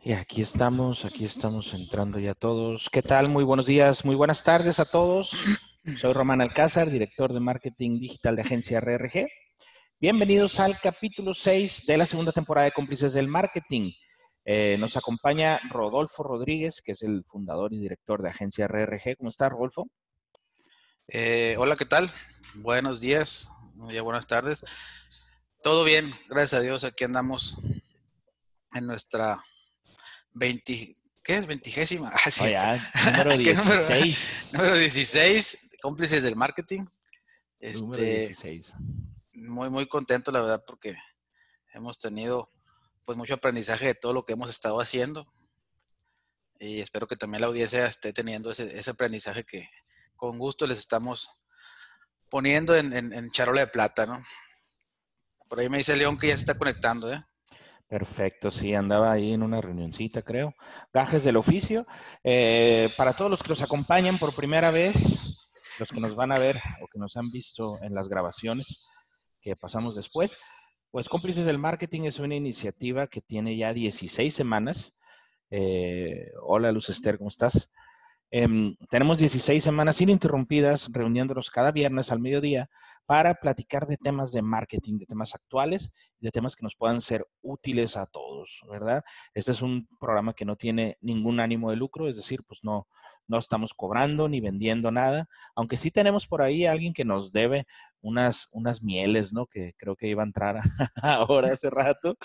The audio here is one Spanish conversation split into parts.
Y aquí estamos, aquí estamos entrando ya todos. ¿Qué tal? Muy buenos días, muy buenas tardes a todos. Soy Román Alcázar, director de marketing digital de agencia RRG. Bienvenidos al capítulo 6 de la segunda temporada de Cómplices del Marketing. Eh, nos acompaña Rodolfo Rodríguez, que es el fundador y director de agencia RRG. ¿Cómo está, Rodolfo? Eh, hola, ¿qué tal? Buenos días, ya buenas tardes. Todo bien, gracias a Dios, aquí andamos en nuestra 20, ¿qué es? Veintigésima. Ah, sí. Número 16. número, 16, cómplices del marketing. número 16. Este, muy, muy contento, la verdad, porque hemos tenido pues mucho aprendizaje de todo lo que hemos estado haciendo. Y espero que también la audiencia esté teniendo ese, ese aprendizaje que con gusto les estamos poniendo en, en, en charola de plata, ¿no? Por ahí me dice León que ya se está conectando, ¿eh? Perfecto, sí, andaba ahí en una reunioncita, creo. Gajes del oficio. Eh, para todos los que nos acompañan por primera vez, los que nos van a ver o que nos han visto en las grabaciones que pasamos después, pues Cómplices del Marketing es una iniciativa que tiene ya 16 semanas. Eh, hola Luz Esther, ¿cómo estás? Em, tenemos 16 semanas ininterrumpidas reuniéndonos cada viernes al mediodía para platicar de temas de marketing, de temas actuales, de temas que nos puedan ser útiles a todos, ¿verdad? Este es un programa que no tiene ningún ánimo de lucro, es decir, pues no, no estamos cobrando ni vendiendo nada, aunque sí tenemos por ahí a alguien que nos debe unas, unas mieles, ¿no? Que creo que iba a entrar ahora hace rato.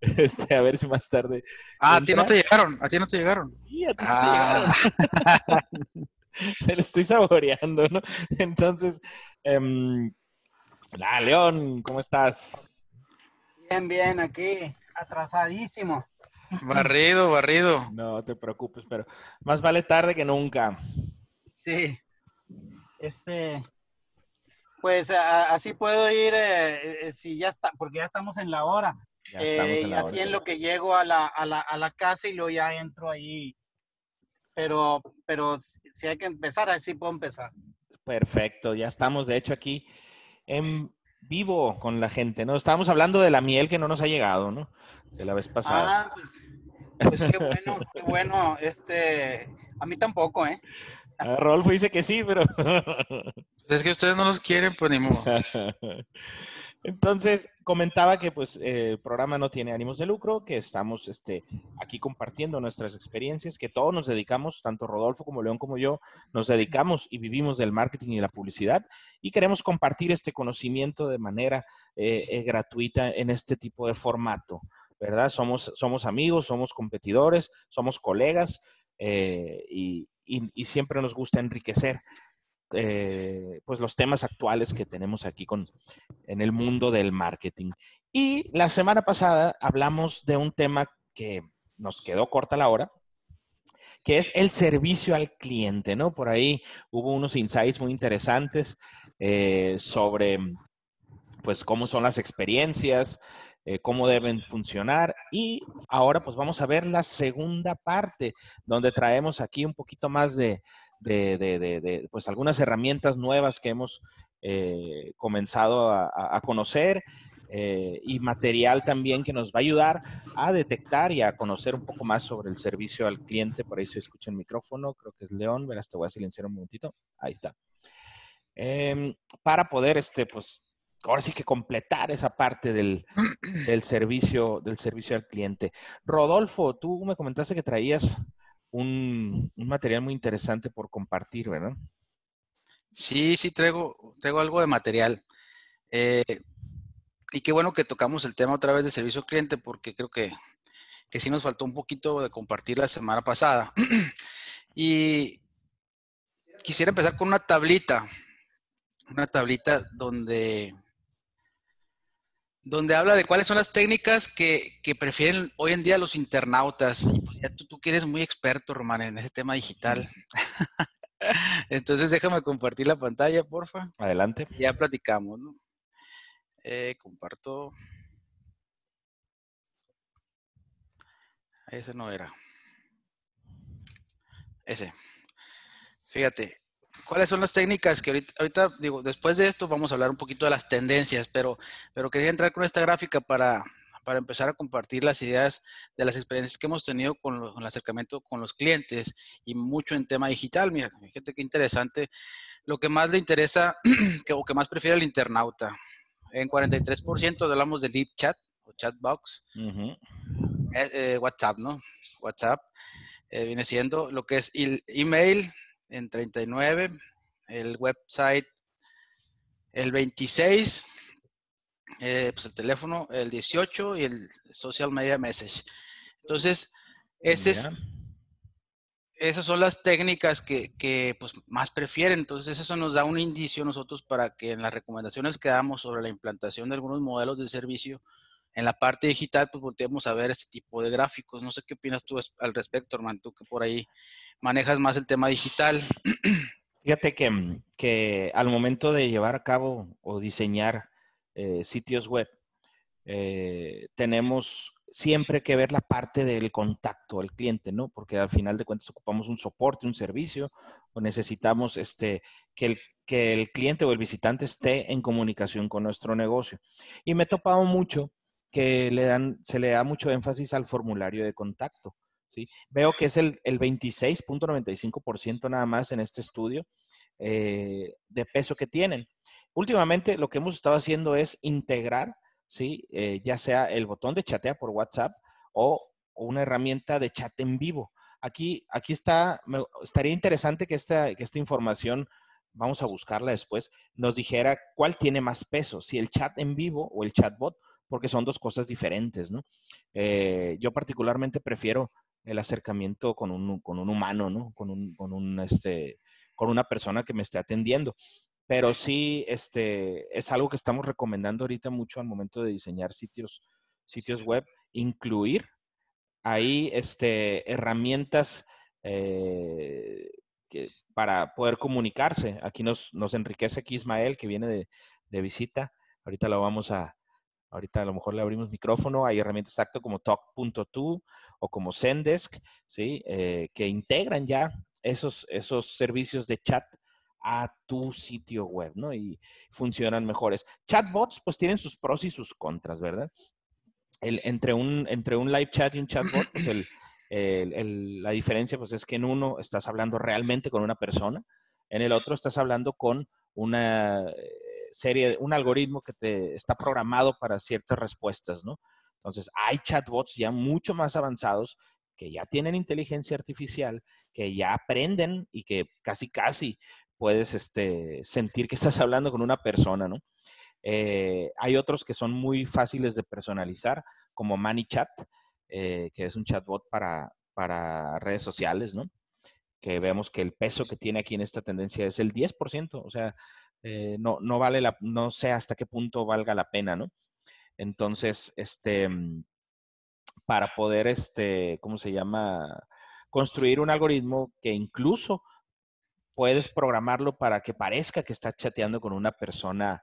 Este, a ver si más tarde. Ah, a ti no te llegaron, a ti no te llegaron. Sí, a ti ah. llegaron. Me lo estoy saboreando, ¿no? Entonces, eh, la León, ¿cómo estás? Bien, bien, aquí, atrasadísimo. Barrido, barrido. No te preocupes, pero más vale tarde que nunca. Sí. Este, pues así puedo ir eh, eh, si ya está, porque ya estamos en la hora. Ya eh, así en lo que llego a la, a, la, a la casa y luego ya entro ahí. Pero, pero si hay que empezar, así puedo empezar. Perfecto, ya estamos de hecho aquí en vivo con la gente, ¿no? Estábamos hablando de la miel que no nos ha llegado, ¿no? De la vez pasada. Ah, pues, pues qué bueno, qué bueno. Este, a mí tampoco, ¿eh? Ah, Rolfo dice que sí, pero... es que ustedes no los quieren, pues ni modo. Entonces, comentaba que pues el programa no tiene ánimos de lucro, que estamos este, aquí compartiendo nuestras experiencias, que todos nos dedicamos, tanto Rodolfo como León como yo, nos dedicamos y vivimos del marketing y la publicidad y queremos compartir este conocimiento de manera eh, eh, gratuita en este tipo de formato, ¿verdad? Somos, somos amigos, somos competidores, somos colegas eh, y, y siempre nos gusta enriquecer eh, pues los temas actuales que tenemos aquí con, en el mundo del marketing. Y la semana pasada hablamos de un tema que nos quedó corta la hora, que es el servicio al cliente, ¿no? Por ahí hubo unos insights muy interesantes eh, sobre, pues, cómo son las experiencias, eh, cómo deben funcionar. Y ahora, pues, vamos a ver la segunda parte, donde traemos aquí un poquito más de, de, de, de, pues algunas herramientas nuevas que hemos eh, comenzado a, conocer eh, y material también que nos va a ayudar a detectar y a conocer un poco más sobre el servicio al cliente. Por ahí se escucha el micrófono, creo que es León. Verás, te voy a silenciar un momentito. Ahí está. Eh, para poder, este, pues, ahora sí que completar esa parte del, del, servicio, del servicio al cliente. Rodolfo, tú me comentaste que traías un, material muy interesante por compartir, ¿verdad? Sí, sí, traigo, traigo algo de material. Eh, y qué bueno que tocamos el tema otra vez de servicio al cliente, porque creo que, que sí nos faltó un poquito de compartir la semana pasada. y quisiera empezar con una tablita, una tablita donde donde habla de cuáles son las técnicas que, que, prefieren hoy en día los internautas. Y pues ya tú, tú que eres muy experto, Román, en ese tema digital. Entonces déjame compartir la pantalla, porfa. Adelante. Ya platicamos, ¿no? Eh, comparto. Ese no era. Ese. Fíjate, ¿Cuáles son las técnicas que ahorita, ahorita, digo, después de esto vamos a hablar un poquito de las tendencias, pero, pero quería entrar con esta gráfica para, para empezar a compartir las ideas de las experiencias que hemos tenido con, el acercamiento con los clientes y mucho en tema digital. Mira, fíjate qué interesante. Lo que más le interesa que, o que más prefiere el internauta. En 43% hablamos de lead chat o chatbox. Eh, eh, WhatsApp, ¿no? WhatsApp eh, viene siendo lo que es el email en 39, el website el 26, eh, pues el teléfono, el 18 y el social media message. Entonces, ese esas son las técnicas que, pues, más prefieren. Entonces, eso nos da un indicio nosotros para que en las recomendaciones que damos sobre la implantación de algunos modelos de servicio, en la parte digital, pues volteemos a ver este tipo de gráficos. No sé qué opinas tú al respecto, hermano, tú que por ahí manejas más el tema digital. Fíjate que, mm, que al momento de llevar a cabo o diseñar eh, sitios web, eh, tenemos siempre que ver la parte del contacto al cliente, ¿no? Porque al final de cuentas ocupamos un soporte, un servicio, o necesitamos este, que, el, que el cliente o el visitante esté en comunicación con nuestro negocio. Y me he topado mucho que le dan, se le da mucho énfasis al formulario de contacto. ¿sí? Veo que es el, el 26.95% nada más en este estudio eh, de peso que tienen. Últimamente lo que hemos estado haciendo es integrar, ¿sí? Eh, ya sea el botón de chatea por WhatsApp o, una herramienta de chat en vivo. Aquí, aquí está, estaría interesante que esta, que esta información, vamos a buscarla después, nos dijera cuál tiene más peso, si el chat en vivo o el chatbot, porque son dos cosas diferentes, ¿no? Eh, yo particularmente prefiero el acercamiento con un, con un humano, ¿no? Con un, con un, este, con una persona que me esté atendiendo. Pero sí, este, es algo que estamos recomendando ahorita mucho al momento de diseñar sitios, sitios web, incluir ahí este, herramientas eh, para poder comunicarse. Aquí nos, nos enriquece aquí Ismael, que viene de, de visita. Ahorita lo vamos a, Ahorita a lo mejor le abrimos micrófono. Hay herramientas exacto como Talk.to o como Zendesk, ¿sí? Eh, que integran ya esos, esos servicios de chat a tu sitio web, ¿no? Y funcionan mejores. Chatbots, pues tienen sus pros y sus contras, ¿verdad? El, entre, un, entre un live chat y un chatbot, pues la diferencia pues es que en uno estás hablando realmente con una persona, en el otro estás hablando con una serie, un algoritmo que te está programado para ciertas respuestas, ¿no? Entonces, hay chatbots ya mucho más avanzados que ya tienen inteligencia artificial, que ya aprenden y que casi, casi puedes este, sentir que estás hablando con una persona, ¿no? Eh, hay otros que son muy fáciles de personalizar, como ManyChat, eh, que es un chatbot para, para redes sociales, ¿no? Que vemos que el peso que tiene aquí en esta tendencia es el 10%, o sea, eh, no, no vale la, no sé hasta qué punto valga la pena, ¿no? Entonces, este, mm, para poder, este, ¿cómo se llama? Construir un algoritmo que incluso puedes programarlo para que parezca que está chateando con una persona,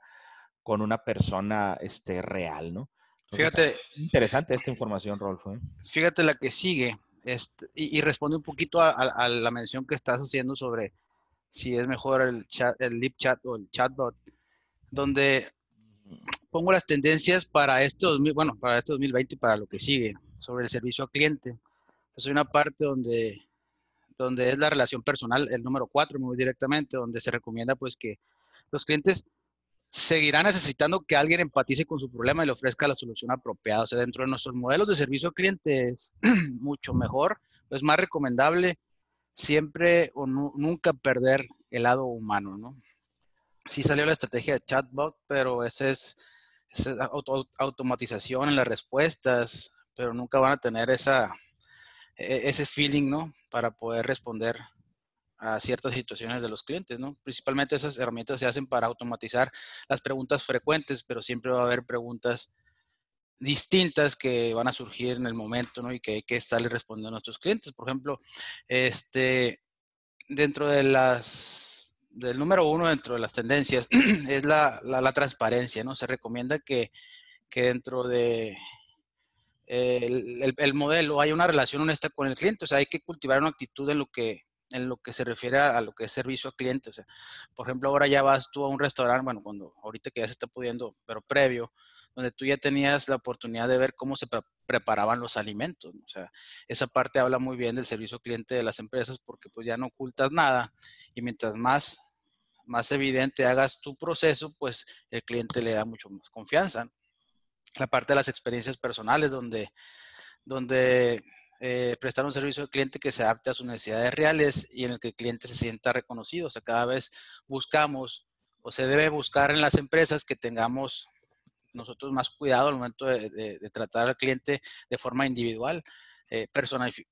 con una persona, este, real, ¿no? fíjate. Interesante esta información, Rolfo. ¿eh? Fíjate la que sigue, este, y, responde un poquito a, la mención que estás haciendo sobre si es mejor el, chat, el lip chat o el chatbot, donde pongo las tendencias para este bueno, para este 2020 y para lo que sigue sobre el servicio al cliente. Es una parte donde, donde es la relación personal, el número 4, muy directamente, donde se recomienda pues que los clientes seguirán necesitando que alguien empatice con su problema y le ofrezca la solución apropiada. O sea, dentro de nuestros modelos de servicio al cliente es mucho mejor, es más recomendable siempre o nunca perder el lado humano, ¿no? Sí salió la estrategia de chatbot, pero esa es, automatización en las respuestas, pero nunca van a tener esa, e, ese feeling, ¿no? Para poder responder a ciertas situaciones de los clientes, ¿no? Principalmente esas herramientas se hacen para automatizar las preguntas frecuentes, pero siempre va a haber preguntas distintas que van a surgir en el momento, ¿no? Y que hay que estarle respondiendo a nuestros clientes. Por ejemplo, este, dentro de las, del número uno dentro de las tendencias es la, la, transparencia, ¿no? Se recomienda que, que dentro de el, el, modelo hay una relación honesta con el cliente, o sea, hay que cultivar una actitud en lo que en lo que se refiere a, lo que es servicio al cliente. O sea, por ejemplo, ahora ya vas tú a un restaurante, bueno, cuando ahorita que ya se está pudiendo, pero previo, donde tú ya tenías la oportunidad de ver cómo se preparaban los alimentos. O sea, esa parte habla muy bien del servicio cliente de las empresas porque pues ya no ocultas nada y mientras más, más evidente hagas tu proceso, pues el cliente le da mucho más confianza. La parte de las experiencias personales donde, donde eh, prestar un servicio al cliente que se adapte a sus necesidades reales y en el que el cliente se sienta reconocido. O sea, cada vez buscamos o se debe buscar en las empresas que tengamos nosotros más cuidado al momento de, tratar al cliente de forma individual. Eh,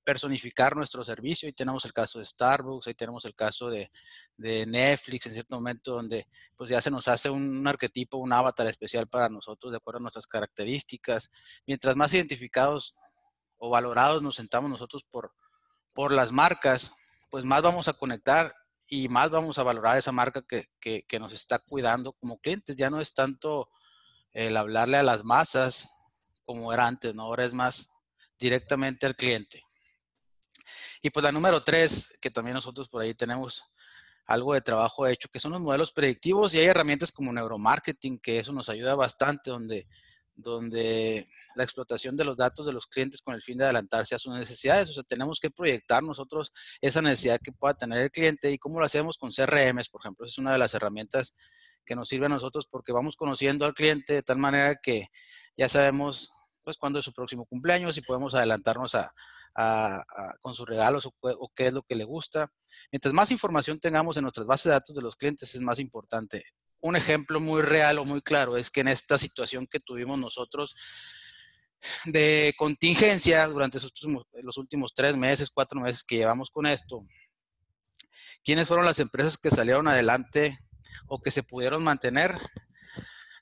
personificar nuestro servicio. Ahí tenemos el caso de Starbucks, ahí tenemos el caso de, de, Netflix en cierto momento donde pues ya se nos hace un arquetipo, un avatar especial para nosotros de acuerdo a nuestras características. Mientras más identificados o valorados nos sentamos nosotros por, por las marcas, pues más vamos a conectar y más vamos a valorar esa marca que, que, nos está cuidando como clientes. Ya no es tanto el hablarle a las masas como era antes, ¿no? Ahora es más directamente al cliente. Y pues la número tres, que también nosotros por ahí tenemos algo de trabajo hecho, que son los modelos predictivos y hay herramientas como neuromarketing, que eso nos ayuda bastante, donde, donde la explotación de los datos de los clientes con el fin de adelantarse a sus necesidades. O sea, tenemos que proyectar nosotros esa necesidad que pueda tener el cliente y cómo lo hacemos con CRMs, por ejemplo. Es una de las herramientas que nos sirve a nosotros porque vamos conociendo al cliente de tal manera que ya sabemos pues cuándo es su próximo cumpleaños y podemos adelantarnos a, con sus regalos o, qué es lo que le gusta. Mientras más información tengamos en nuestras bases de datos de los clientes es más importante. Un ejemplo muy real o muy claro es que en esta situación que tuvimos nosotros, de contingencia durante los últimos tres meses, cuatro meses que llevamos con esto, ¿quiénes fueron las empresas que salieron adelante o que se pudieron mantener?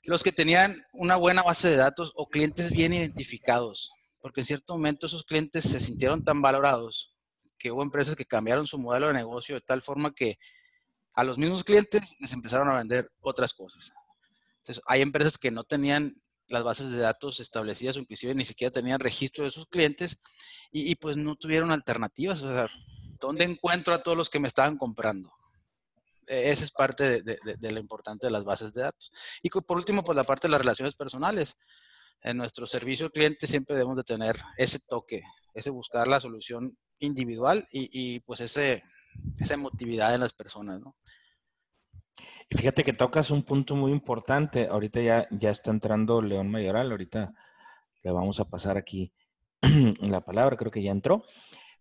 Los que tenían una buena base de datos o clientes bien identificados, porque en cierto momento esos clientes se sintieron tan valorados que hubo empresas que cambiaron su modelo de negocio de tal forma que a los mismos clientes les empezaron a vender otras cosas. Entonces, hay empresas que no tenían las bases de datos establecidas o inclusive ni siquiera tenían registro de sus clientes y, pues no tuvieron alternativas. O sea, ¿dónde encuentro a todos los que me estaban comprando? E, esa es parte de, de, lo importante de las bases de datos. Y por último, pues la parte de las relaciones personales. En nuestro servicio al cliente siempre debemos de tener ese toque, ese buscar la solución individual y, y pues ese, esa emotividad en las personas, ¿no? Y fíjate que tocas un punto muy importante. Ahorita ya, ya está entrando León Mayoral. Ahorita le vamos a pasar aquí la palabra, creo que ya entró.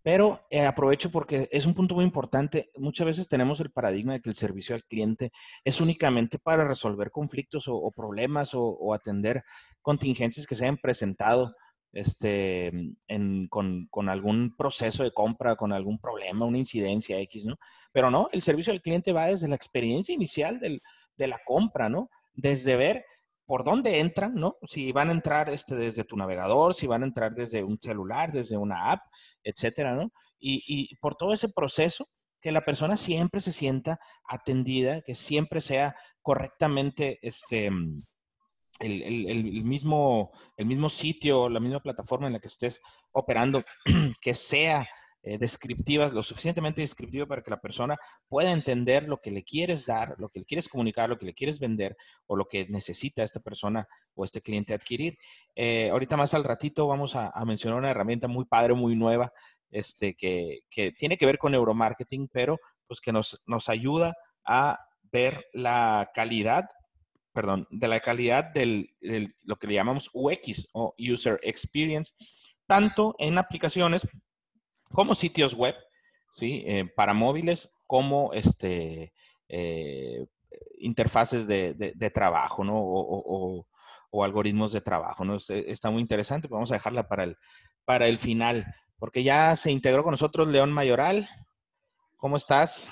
Pero eh, aprovecho porque es un punto muy importante. Muchas veces tenemos el paradigma de que el servicio al cliente es únicamente para resolver conflictos o, problemas o, o, atender contingencias que se hayan presentado este, con, algún proceso de compra, con algún problema, una incidencia X, ¿no? Pero no, el servicio al cliente va desde la experiencia inicial de la compra, ¿no? Desde ver por dónde entran, ¿no? Si van a entrar este, desde tu navegador, si van a entrar desde un celular, desde una app, etcétera, ¿no? Y, por todo ese proceso, que la persona siempre se sienta atendida, que siempre sea correctamente, este, el, mismo, el mismo sitio, la misma plataforma en la que estés operando, que sea eh, descriptiva, lo suficientemente descriptiva para que la persona pueda entender lo que le quieres dar, lo que le quieres comunicar, lo que le quieres vender o lo que necesita esta persona o este cliente adquirir. Eh, ahorita más al ratito vamos a, mencionar una herramienta muy padre, muy nueva, este, que, que, tiene que ver con neuromarketing, pero pues que nos, nos ayuda a ver la calidad perdón, de la calidad del, lo que le llamamos UX o User Experience, tanto en aplicaciones como sitios web, ¿sí? Eh, para móviles, como este, eh, interfaces de, trabajo, ¿no? O, algoritmos de trabajo, ¿no? Está muy interesante, vamos a dejarla para el, para el final, porque ya se integró con nosotros León Mayoral. ¿Cómo estás?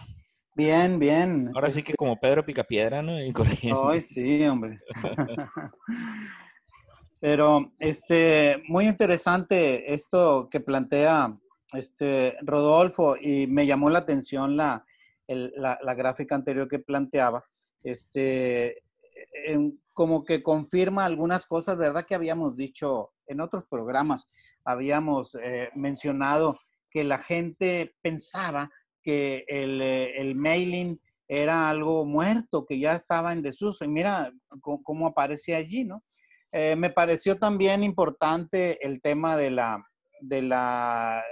Bien, bien. Ahora sí que este como Pedro Picapiedra, ¿no? Ay, sí, hombre. Pero, este, muy interesante esto que plantea este Rodolfo y me llamó la atención la, la, gráfica anterior que planteaba. Este, como que confirma algunas cosas, ¿verdad? Que habíamos dicho en otros programas. Habíamos eh, mencionado que la gente pensaba que eh, el, mailing era algo muerto, que ya estaba en desuso. Y mira cómo, aparece allí, ¿no? Eh, me pareció también importante el tema de la, de la,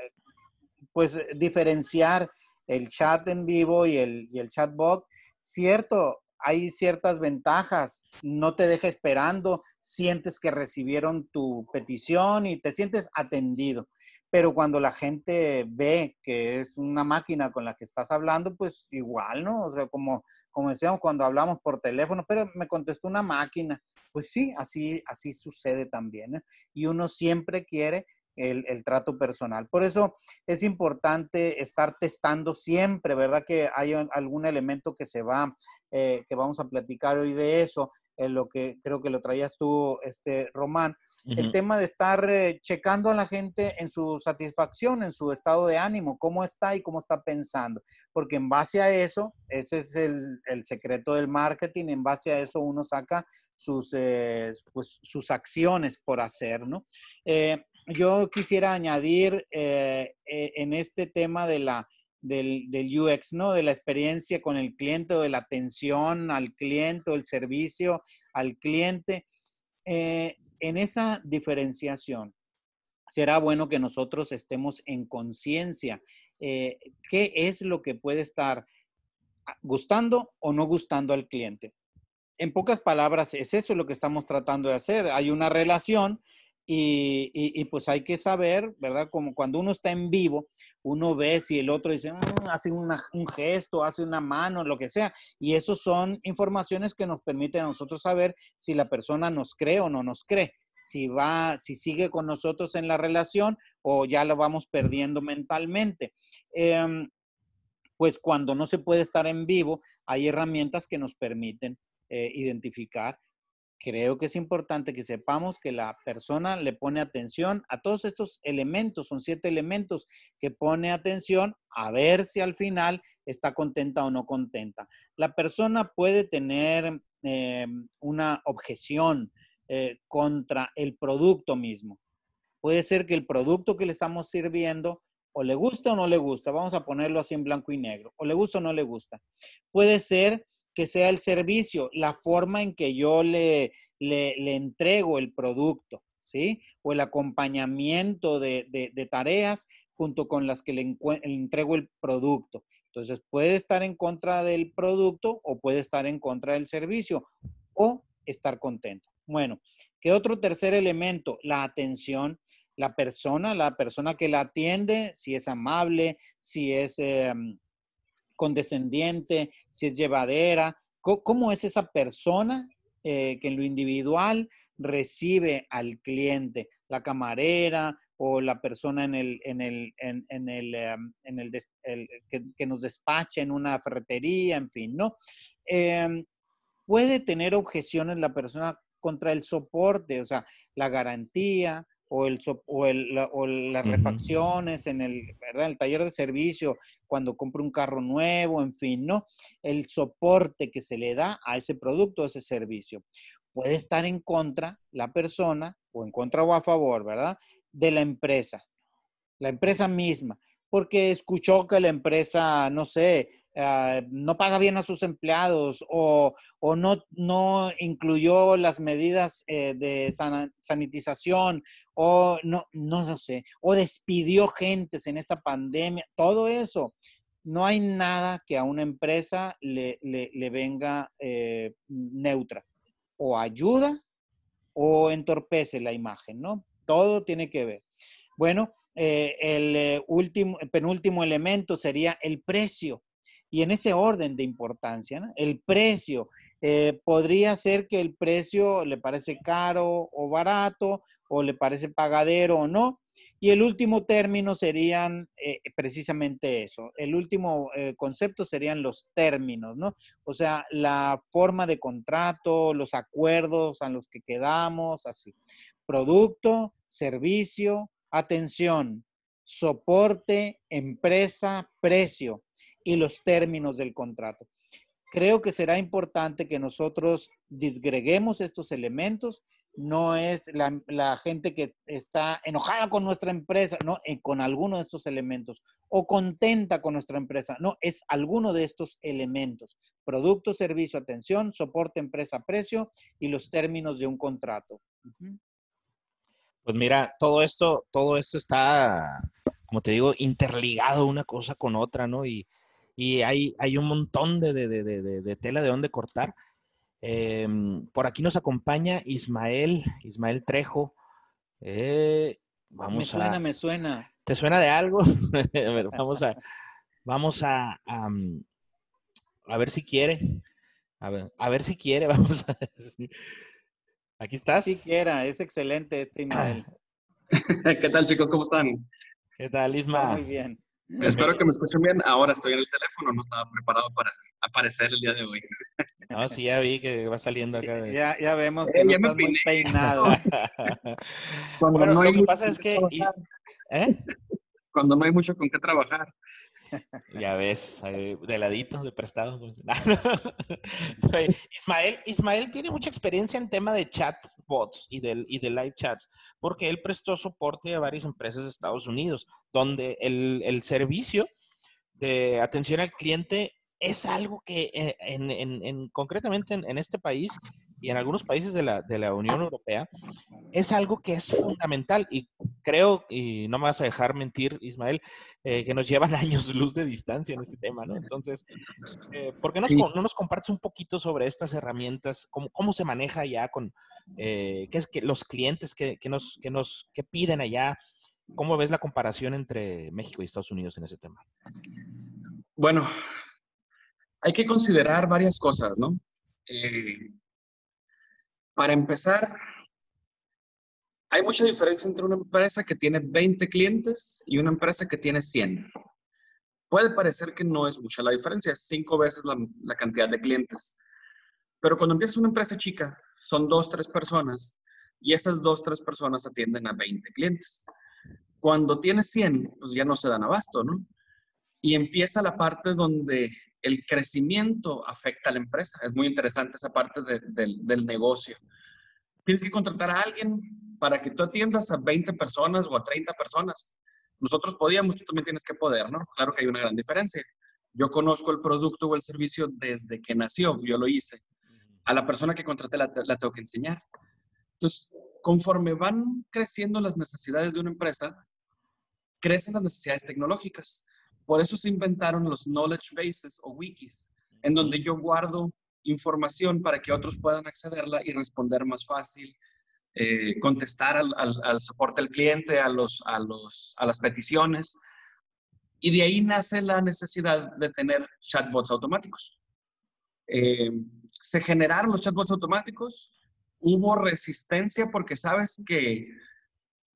pues diferenciar el chat en vivo y el, y el chatbot. Cierto, hay ciertas ventajas, no te deja esperando, sientes que recibieron tu petición y te sientes atendido. Pero cuando la gente ve que es una máquina con la que estás hablando, pues igual, ¿no? O sea, como, como decíamos cuando hablamos por teléfono, pero me contestó una máquina. Pues sí, así, así sucede también. ¿eh? Y uno siempre quiere el, el, trato personal. Por eso es importante estar testando siempre, ¿verdad? Que hay algún elemento que se va eh, que vamos a platicar hoy de eso, en lo que creo que lo traías tú, este, Román, el tema de estar eh, checando a la gente en su satisfacción, en su estado de ánimo, cómo está y cómo está pensando, porque en base a eso, ese es el, el secreto del marketing, en base a eso uno saca sus, eh, pues, sus acciones por hacer, ¿no? Yo quisiera añadir en este tema de la del, UX, ¿no? De la experiencia con el cliente de la atención al cliente el servicio al cliente. Eh, en esa diferenciación, será bueno que nosotros estemos en conciencia. Eh, ¿Qué es lo que puede estar gustando o no gustando al cliente? En pocas palabras, es eso lo que estamos tratando de hacer. Hay una relación y, pues hay que saber, ¿verdad? Como cuando uno está en vivo, uno ve si el otro dice, mm, hace un gesto, hace una mano, lo que sea. Y eso son informaciones que nos permiten a nosotros saber si la persona nos cree o no nos cree. Si va, si sigue con nosotros en la relación o ya lo vamos perdiendo mentalmente. Em, pues cuando no se puede estar en vivo, hay herramientas que nos permiten eh, identificar creo que es importante que sepamos que la persona le pone atención a todos estos elementos, son siete elementos que pone atención a ver si al final está contenta o no contenta. La persona puede tener eh, una objeción eh, contra el producto mismo. Puede ser que el producto que le estamos sirviendo o le gusta o no le gusta, vamos a ponerlo así en blanco y negro, o le gusta o no le gusta. Puede ser que sea el servicio, la forma en que yo le, le, entrego el producto, ¿sí? O el acompañamiento de, de, tareas junto con las que le, entrego el producto. Entonces, puede estar en contra del producto o puede estar en contra del servicio o estar contento. Bueno, ¿qué otro tercer elemento? La atención. La persona, la persona que la atiende, si es amable, si es em, condescendiente, si es llevadera, cómo es esa persona eh, que en lo individual recibe al cliente, la camarera o la persona en el, en el, en, el, em, en el, que, nos despacha en una ferretería, en fin, ¿no? Em, puede tener objeciones la persona contra el soporte, o sea, la garantía, o, el, o, el, o las refacciones en el, ¿verdad? el taller de servicio, cuando compra un carro nuevo, en fin, ¿no? El soporte que se le da a ese producto, a ese servicio. Puede estar en contra la persona, o en contra o a favor, ¿verdad? De la empresa, la empresa misma, porque escuchó que la empresa, no sé, Ah, no paga bien a sus empleados o, no, no, incluyó las medidas eh, de sanitización o no, no, sé, o despidió gentes en esta pandemia, todo eso. No hay nada que a una empresa le, venga eh, neutra. O ayuda o entorpece la imagen, ¿no? Todo tiene que ver. Bueno, eh, el último, el penúltimo elemento sería el precio y en ese orden de importancia, el precio. Eh, podría ser que el precio le parece caro o barato, o le parece pagadero o no. Y el último término serían eh, precisamente eso. El último eh, concepto serían los términos, ¿no? O sea, la forma de contrato, los acuerdos a los que quedamos, así. Producto, servicio, atención, soporte, empresa, precio y los términos del contrato. Creo que será importante que nosotros disgreguemos estos elementos. No es la, gente que está enojada con nuestra empresa, no, eh, con alguno de estos elementos, o contenta con nuestra empresa, no, es alguno de estos elementos. producto, servicio, atención, soporte, empresa, precio y los términos de un contrato. Pues mira, todo esto, todo esto está, como te digo, interligado una cosa con otra, ¿no? Y, hay, hay, un montón de, de, tela de dónde cortar. Em, por aquí nos acompaña Ismael, Ismael Trejo. Eh, vamos me suena, me suena. ¿Te suena de algo? vamos a, vamos a, mm, a, ver si quiere. A ver, a ver si quiere, vamos a decir. Aquí estás. Si quiera, es excelente este email. ¿Qué tal, chicos? ¿Cómo están? ¿Qué tal, Isma? Muy bien. Espero que me escuchen bien. Ahora estoy en el teléfono, no estaba preparado para aparecer el día de hoy. No, sí, ya vi que va saliendo acá. Ya, ya vemos que eh, no estás muy peinado. Cuando bueno, no lo que pasa es que... ¿Eh? Cuando no hay mucho con qué trabajar. Ya ves, de ladito, de prestado. Pues, Ismael, Ismael tiene mucha experiencia en tema de chatbots y de, y de live chats, porque él prestó soporte a varias empresas de Estados Unidos, donde el, el servicio de atención al cliente es algo que eh, en, en, en concretamente en, este país y en algunos países de la, de la, Unión Europea es algo que es fundamental y creo, y no me vas a dejar mentir, Ismael, eh, que nos llevan años luz de distancia en este tema, ¿no? Entonces, eh, ¿por qué no nos compartes un poquito sobre estas herramientas? ¿Cómo, cómo se maneja ya con qué es que los clientes que, que, nos, que, nos, que piden allá? ¿Cómo ves la comparación entre México y Estados Unidos en ese tema? Bueno, hay que considerar varias cosas, ¿no? Eh, para empezar, hay mucha diferencia entre una empresa que tiene 20 clientes y una empresa que tiene 100. Puede parecer que no es mucha la diferencia, es cinco veces la, cantidad de clientes. Pero cuando empiezas una empresa chica, son dos, tres personas y esas dos, tres personas atienden a 20 clientes. Cuando tienes 100, pues ya no se dan abasto, ¿no? Y empieza la parte donde el crecimiento afecta a la empresa. Es muy interesante esa parte del negocio. Tienes que contratar a alguien para que tú atiendas a 20 personas o a 30 personas. Nosotros podíamos, tú también tienes que poder, ¿no? Claro que hay una gran diferencia. Yo conozco el producto o el servicio desde que nació, yo lo hice. A la persona que contraté la, la tengo que enseñar. Entonces, conforme van creciendo las necesidades de una empresa, crecen las necesidades tecnológicas. Por eso se inventaron los knowledge bases o wikis, en donde yo guardo información para que otros puedan accederla y responder más fácil, eh, contestar al, soporte del cliente, a las peticiones. Y de ahí nace la necesidad de tener chatbots automáticos. Eh, se generaron los chatbots automáticos, hubo resistencia porque sabes que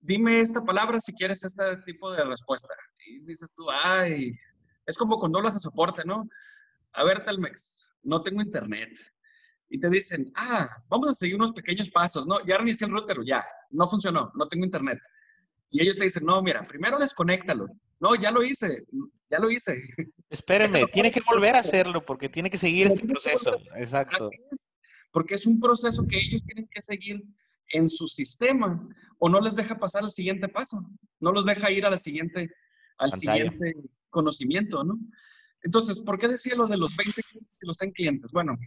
dime esta palabra si quieres este tipo de respuesta. Y dices tú, ay, es como cuando hablas a soporte, ¿no? A ver, Telmex, no tengo internet. Y te dicen, ah, vamos a seguir unos pequeños pasos, ¿no? Ya reinicié el router, ya, no funcionó, no tengo internet. Y ellos te dicen, no, mira, primero desconéctalo. No, ya lo hice, ya lo hice. Espéreme, tiene que volver a hacerlo porque tiene que seguir este proceso. Exacto. porque es un proceso que ellos tienen que seguir en su sistema o no les deja pasar al siguiente paso, no los deja ir a la siguiente, al siguiente conocimiento, ¿no? Entonces, ¿por qué decía lo de los 20 clientes y los 100 clientes? Bueno,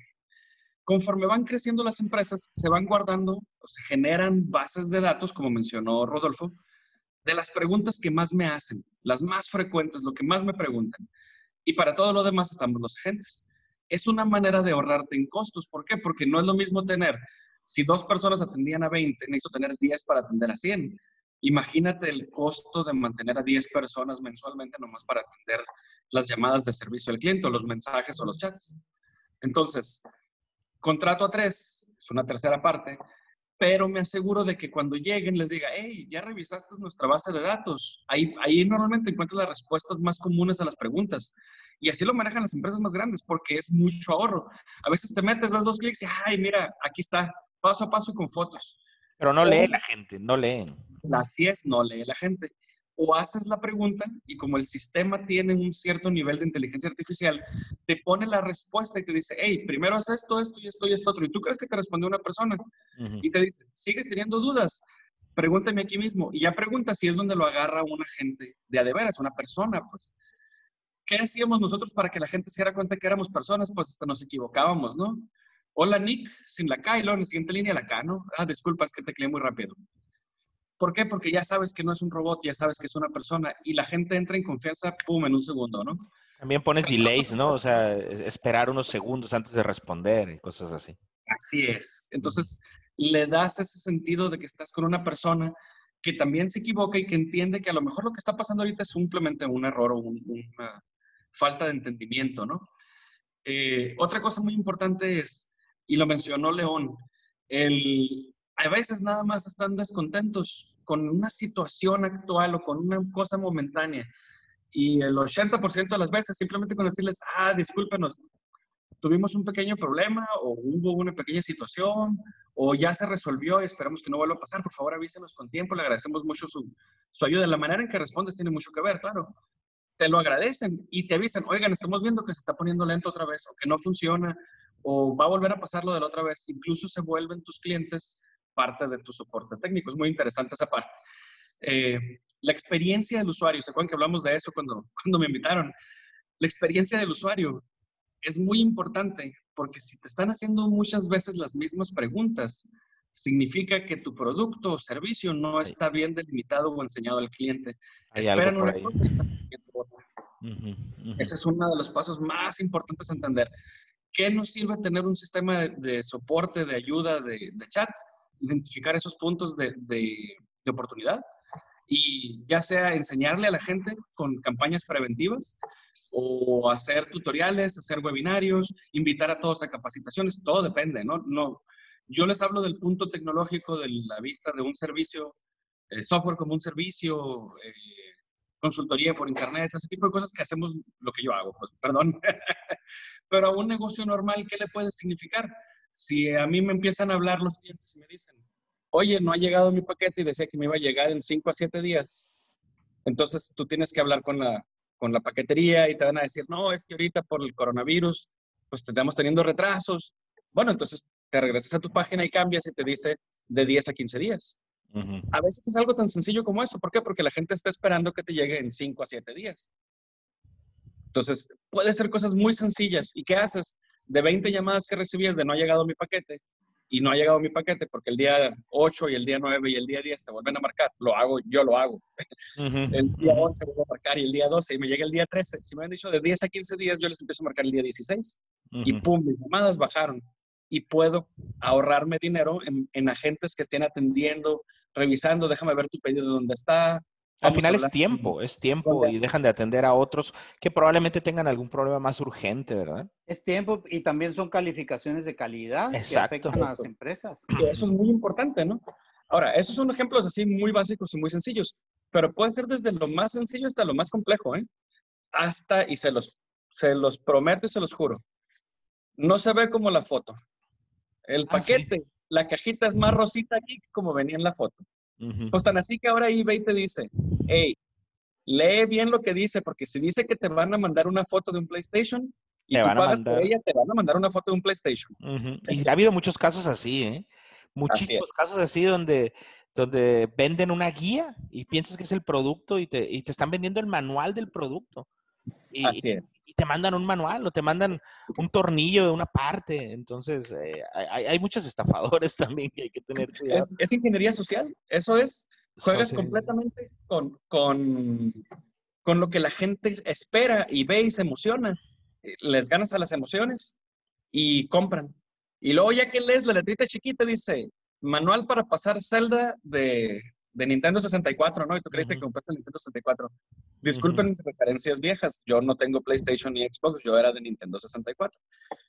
conforme van creciendo las empresas, se van guardando o se generan bases de datos, como mencionó Rodolfo, de las preguntas que más me hacen, las más frecuentes, lo que más me preguntan. Y para todo lo demás estamos los agentes. Es una manera de ahorrarte en costos. ¿Por qué? Porque no es lo mismo tener si dos personas atendían a 20, necesito tener 10 para atender a 100. Imagínate el costo de mantener a 10 personas mensualmente nomás para atender las llamadas de servicio al cliente o los mensajes o los chats. Entonces, contrato a tres, es una tercera parte, pero me aseguro de que cuando lleguen les diga, hey, ya revisaste nuestra base de datos. Ahí, ahí normalmente encuentras las respuestas más comunes a las preguntas. Y así lo manejan las empresas más grandes porque es mucho ahorro. A veces te metes, das dos clics y, ay, mira, aquí está, paso a paso con fotos. Pero no lee la gente, no leen. Así es, no lee la gente. O haces la pregunta y como el sistema tiene un cierto nivel de inteligencia artificial, te pone la respuesta y te dice, hey, primero haz esto, esto y esto y esto otro. Y tú crees que te respondió una persona. Y te dice, ¿sigues teniendo dudas? Pregúntame aquí mismo. Y ya pregunta si es donde lo agarra un agente de a de veras, una persona, pues. ¿qué hacíamos nosotros para que la gente se diera cuenta que éramos personas? Pues hasta nos equivocábamos, ¿no? Hola Nick, sin la K y luego en la siguiente línea la K, ¿no? Ah, disculpa, es que te muy rápido. ¿Por qué? Porque ya sabes que no es un robot, ya sabes que es una persona y la gente entra en confianza, pum, en un segundo, ¿no? También pones delays, ¿no? O sea, esperar unos segundos antes de responder y cosas así. Así es. Entonces, le das ese sentido de que estás con una persona que también se equivoca y que entiende que a lo mejor lo que está pasando ahorita es simplemente un error o una falta de entendimiento, ¿no? Eh, otra cosa muy importante es, y lo mencionó León, el, a veces nada más están descontentos con una situación actual o con una cosa momentánea y el 80% de las veces simplemente con decirles, ah, discúlpenos, tuvimos un pequeño problema o hubo una pequeña situación o ya se resolvió y esperamos que no vuelva a pasar, por favor avísenos con tiempo, le agradecemos mucho su, su ayuda. La manera en que respondes tiene mucho que ver, claro. Te lo agradecen y te avisan, oigan, estamos viendo que se está poniendo lento otra vez o que no funciona o va a volver a pasarlo de la otra vez. Incluso se vuelven tus clientes parte de tu soporte técnico. Es muy interesante esa parte. Eh, la experiencia del usuario, ¿se acuerdan que hablamos de eso cuando, cuando me invitaron? La experiencia del usuario es muy importante porque si te están haciendo muchas veces las mismas preguntas, significa que tu producto o servicio no está bien delimitado o enseñado al cliente. Esperan una cosa y están haciendo otra. Ese es uno de los pasos más importantes a entender. ¿Qué nos sirve tener un sistema de, soporte, de ayuda, de, chat? Identificar esos puntos de, de oportunidad y ya sea enseñarle a la gente con campañas preventivas o hacer tutoriales, hacer webinarios, invitar a todos a capacitaciones, todo depende, ¿no? no yo les hablo del punto tecnológico de la vista de un servicio, eh, software como un servicio, eh, consultoría por internet, ese tipo de cosas que hacemos lo que yo hago, pues perdón. Pero a un negocio normal, ¿qué le puede significar? Si a mí me empiezan a hablar los clientes y me dicen, oye, no ha llegado mi paquete y decía que me iba a llegar en 5 a 7 días. Entonces tú tienes que hablar con la, con la paquetería y te van a decir, no, es que ahorita por el coronavirus, pues estamos teniendo retrasos. Bueno, entonces te regresas a tu página y cambias y te dice de 10 a 15 días. A veces es algo tan sencillo como eso. ¿Por qué? Porque la gente está esperando que te llegue en 5 a 7 días. Entonces, puede ser cosas muy sencillas. ¿Y qué haces? De 20 llamadas que recibías de no ha llegado mi paquete, y no ha llegado mi paquete porque el día 8 y el día 9 y el día 10 te vuelven a marcar, lo hago, yo lo hago. el día 11 vuelvo a marcar y el día 12 y me llega el día 13. Si me han dicho de 10 a 15 días, yo les empiezo a marcar el día 16 y pum, mis llamadas bajaron y puedo ahorrarme dinero en, en agentes que estén atendiendo, revisando, déjame ver tu pedido de dónde está, al final es tiempo, es tiempo y dejan de atender a otros que probablemente tengan algún problema más urgente, ¿verdad? Es tiempo y también son calificaciones de calidad que afectan a las empresas. eso es muy importante, ¿no? Ahora, esos son ejemplos así muy básicos y muy sencillos, pero puede ser desde lo más sencillo hasta lo más complejo, ¿eh? Hasta, y se los, se los prometo y se los juro, no se ve como la foto. El ah, paquete, la cajita es más rosita aquí como venía en la foto. Pues tan así que ahora eBay te dice, hey, lee bien lo que dice, porque si dice que te van a mandar una foto de un PlayStation y te tú pagas por ella, te van a mandar una foto de un PlayStation. Y ha habido muchos casos así, ¿eh? Muchísimos casos así donde, donde venden una guía y piensas que es el producto y te, y te están vendiendo el manual del producto. Y, Así es. y, te mandan un manual o te mandan un tornillo de una parte. Entonces, eh, hay, hay, muchos estafadores también que hay que tener cuidado. Es, ingeniería social, eso es. Juegas completamente con, con, con lo que la gente espera y ve y se emociona. Les ganas a las emociones y compran. Y luego ya que lees la letrita chiquita dice, manual para pasar celda de, de Nintendo 64, ¿no? Y tú creíste que compraste el Nintendo 64. Disculpen mis referencias viejas. Yo no tengo PlayStation ni Xbox, yo era de Nintendo 64.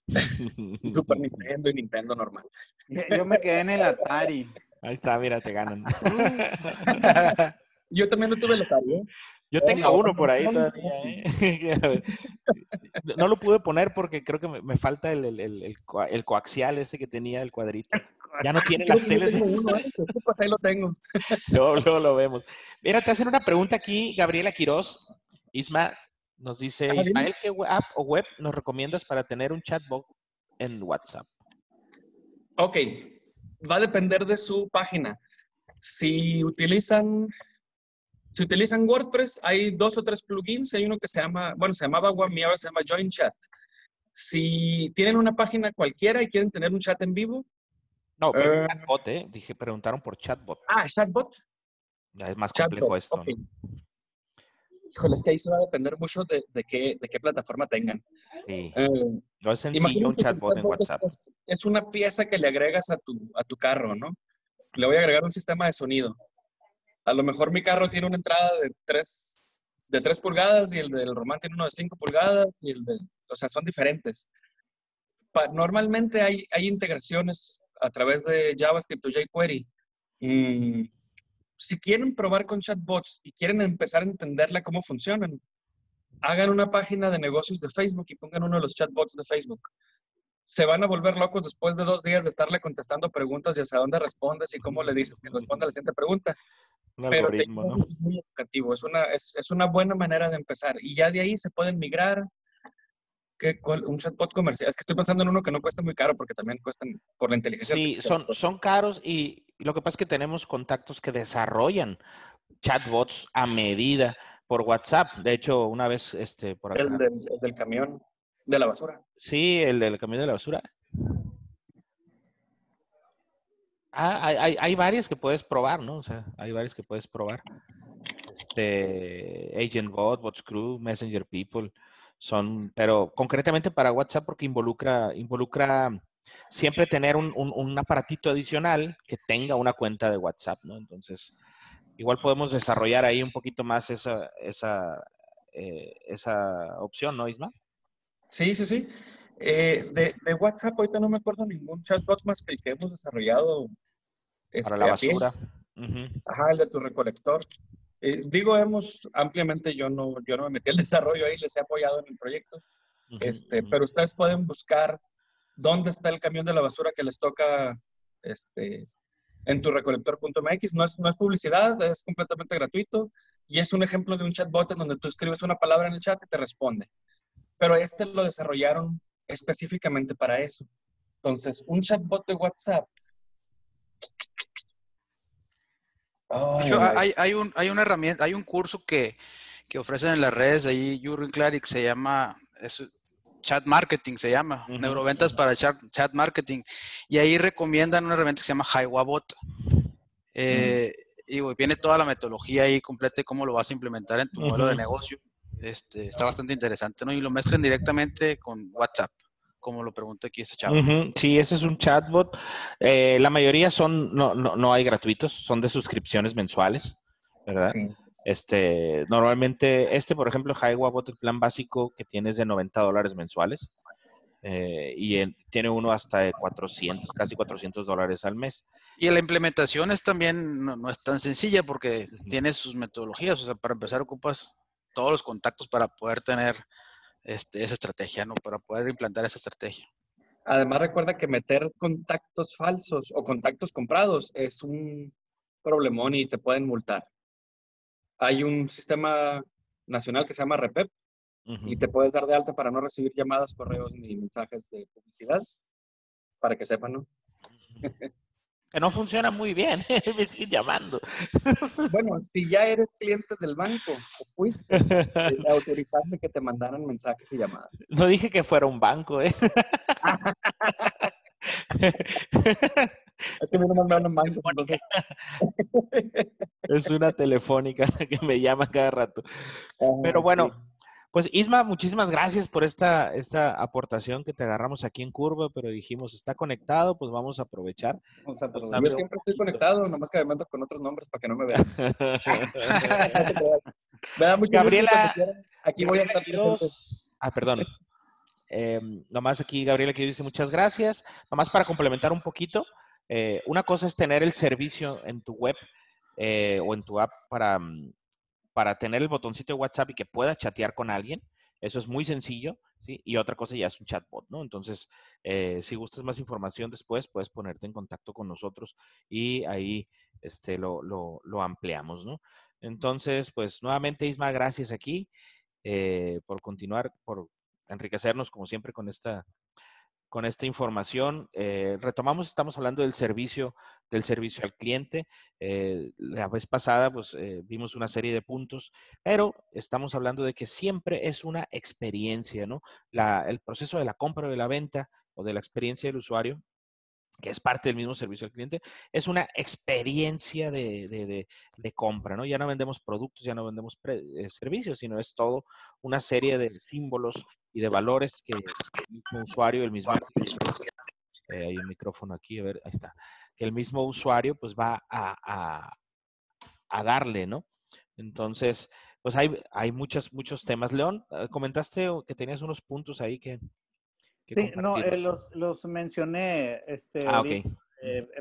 Super Nintendo y Nintendo normal. Yo me quedé en el Atari. Ahí está, mira, te ganan. yo también no tuve el Atari, ¿eh? Yo tengo uno por ahí todavía. ¿eh? No lo pude poner porque creo que me, falta el, el, el, el, coaxial ese que tenía el cuadrito. Ya no tiene las teles. Uno, ¿eh? ahí lo tengo. Luego, lo vemos. Mira, te hacen una pregunta aquí, Gabriela Quiroz. Isma nos dice, Ismael, ¿qué app o web nos recomiendas para tener un chatbot en WhatsApp? Ok, va a depender de su página. Si utilizan Si utilizan WordPress, hay dos o tres plugins. Hay uno que se llama, bueno, se llamaba Wami, ahora se llama Join Chat. Si tienen una página cualquiera y quieren tener un chat en vivo. No, pero Eh. chatbot, ¿eh? Dije, preguntaron por chatbot. Ah, chatbot. Ya es más complejo Chatbot, esto. ok. ¿no? Híjole, es que ahí se va a depender mucho de, de qué, de qué plataforma tengan. Sí. Eh, No es sencillo un chatbot en WhatsApp. Es, es una pieza que le agregas a tu, a tu carro, ¿no? Le voy a agregar un sistema de sonido. A lo mejor mi carro tiene una entrada de 3, de tres pulgadas y el del Román tiene uno de 5 pulgadas y el de, o sea, son diferentes. Pa- normalmente hay, hay integraciones a través de JavaScript o jQuery. Si quieren probar con chatbots y quieren empezar a entenderle cómo funcionan, hagan una página de negocios de Facebook y pongan uno de los chatbots de Facebook. Se van a volver locos después de dos días de estarle contestando preguntas y hacia dónde respondes y cómo le dices que responda a la siguiente pregunta. Un Pero es muy educativo, es una, es, es una buena manera de empezar. Y ya de ahí se pueden migrar. ¿Qué, cuál- un chatbot comercial. Es que estoy pensando en uno que no cuesta muy caro porque también cuestan por la inteligencia. Sí, son, son caros y lo que pasa es que tenemos contactos que desarrollan chatbots a medida por WhatsApp. De hecho, una vez este, por acá. El del, el del camión de la basura. Sí, el del camión de la basura. Ah, hay, hay, hay varias que puedes probar, ¿no? O sea, hay varias que puedes probar. Este, Agent Bot, Bots Crew, Messenger People, son, pero concretamente para WhatsApp porque involucra, involucra siempre tener un, un, un aparatito adicional que tenga una cuenta de WhatsApp, ¿no? Entonces, igual podemos desarrollar ahí un poquito más esa, esa, eh, esa opción, ¿no, Isma? Sí, sí, sí. Eh, de, de WhatsApp ahorita no me acuerdo ningún chatbot más que el que hemos desarrollado. Para este, la pie. basura. Ujú. Ajá, el de tu recolector. Eh, digo, hemos ampliamente, yo no, yo no me metí al desarrollo ahí, les he apoyado en el proyecto. Este, pero ustedes pueden buscar dónde está el camión de la basura que les toca este, en tu recolector.mx. No es, no es publicidad, es completamente gratuito y es un ejemplo de un chatbot en donde tú escribes una palabra en el chat y te responde. Pero este lo desarrollaron específicamente para eso. Entonces, un chatbot de WhatsApp. De Ay, hecho, ay, hay, hay, un, hay una herramienta, hay un curso que, que ofrecen en las redes ahí, Jurgen Klarik, se llama es Chat Marketing, se llama, Neuroventas para chat, chat Marketing. Y ahí recomiendan una herramienta que se llama Hiwabot. Eh, Y güey, viene toda la metodología ahí completa de cómo lo vas a implementar en tu modelo de negocio. Este, está bastante interesante, ¿no? Y lo mezclan directamente con WhatsApp, como lo preguntó aquí ese chavo. Ujú, Sí, ese es un chatbot. Eh, la mayoría son, no, no, no hay gratuitos, son de suscripciones mensuales, ¿verdad? sí. Este, normalmente, este, por ejemplo, Highwabot, el plan básico que tiene es de 90 dólares mensuales. eh, y en- tiene uno hasta de 400, casi 400 dólares al mes. Y la implementación es también, no, no es tan sencilla porque tiene sus metodologías. O sea, para empezar ocupas todos los contactos para poder tener este, esa estrategia, ¿no? Para poder implantar esa estrategia. Además, recuerda que meter contactos falsos o contactos comprados es un problemón y te pueden multar. Hay un sistema nacional que se llama REPEP Ujú. y te puedes dar de alta para no recibir llamadas, correos ni mensajes de publicidad, para que sepan, ¿no? Que no funciona muy bien, me siguen llamando. Bueno, si ya eres cliente del banco o fuiste, eh, autorizarme que te mandaran mensajes y llamadas. No dije que fuera un banco, ¿eh? Es que me mandan bancos, entonces... Es una telefónica que me llama cada rato. Pero bueno, sí. Pues Isma, muchísimas gracias por esta, esta aportación que te agarramos aquí en curva, pero dijimos, está conectado, pues vamos a aprovechar. Vamos a aprovechar. Yo siempre estoy conectado, nomás que me mando con otros nombres para que no me vean. Me da gusto Gabriela-. Aquí voy a estar presente. Ah, perdón. Eh, nomás aquí Gabriela que dice muchas gracias. Nomás para complementar un poquito, eh, una cosa es tener el servicio en tu web eh, o en tu app para, mm, para tener el botoncito de WhatsApp y que pueda chatear con alguien. Eso es muy sencillo, ¿sí? Y otra cosa ya es un chatbot, ¿no? Entonces, eh, si gustas más información después, puedes ponerte en contacto con nosotros y ahí este, lo, lo, lo ampliamos, ¿no? Entonces, pues nuevamente, Isma, gracias aquí eh, por continuar, por enriquecernos como siempre con esta, con esta información. Eh, retomamos, estamos hablando del servicio, del servicio al cliente. Eh, la vez pasada, pues eh, vimos una serie de puntos, pero estamos hablando de que siempre es una experiencia, ¿no? el proceso de la compra o de la venta o de la experiencia del usuario que es parte del mismo servicio al cliente, es una experiencia de, compra, ¿no? Ya no vendemos productos, ya no vendemos servicios, sino es todo una serie de símbolos y de valores que el mismo usuario, el mismo... Eh, hay un micrófono aquí, a ver, ahí está. Que el mismo usuario pues va a, a, darle, ¿no? Entonces, pues hay, hay muchos, muchos temas. León, eh, comentaste que tenías unos puntos ahí que... sí, no, eh, los, los, mencioné. Este, ah, ok.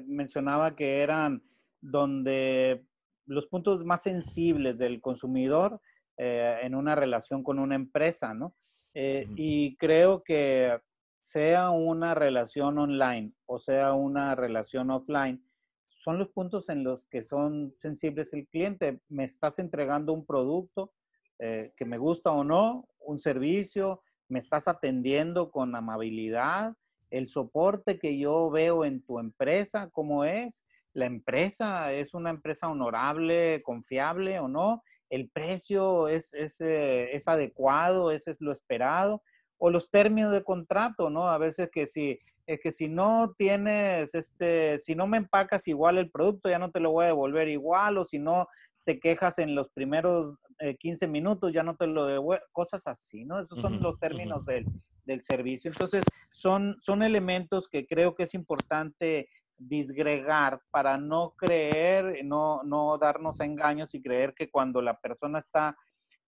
mencionaba que eran donde los puntos más sensibles del consumidor en una relación con una empresa, ¿no? Eh, y creo que sea una relación online o sea una relación offline, son los puntos en los que son sensibles el cliente. Me estás entregando un producto eh, que me gusta o no, un servicio, me estás atendiendo con amabilidad, el soporte que yo veo en tu empresa, ¿cómo es? La empresa es una empresa honorable, confiable o no, el precio es, eh, es, adecuado, ese es lo esperado, o los términos de contrato, ¿no? A veces que si, es que si no tienes, este, si no me empacas igual el producto, ya no te lo voy a devolver igual, o si no te quejas en los primeros 15 eh, minutos, ya no te lo devuelvo, cosas así, ¿no? Esos son los términos del, del, servicio. Entonces, son, son elementos que creo que es importante disgregar para no creer, no, no darnos engaños y creer que cuando la persona está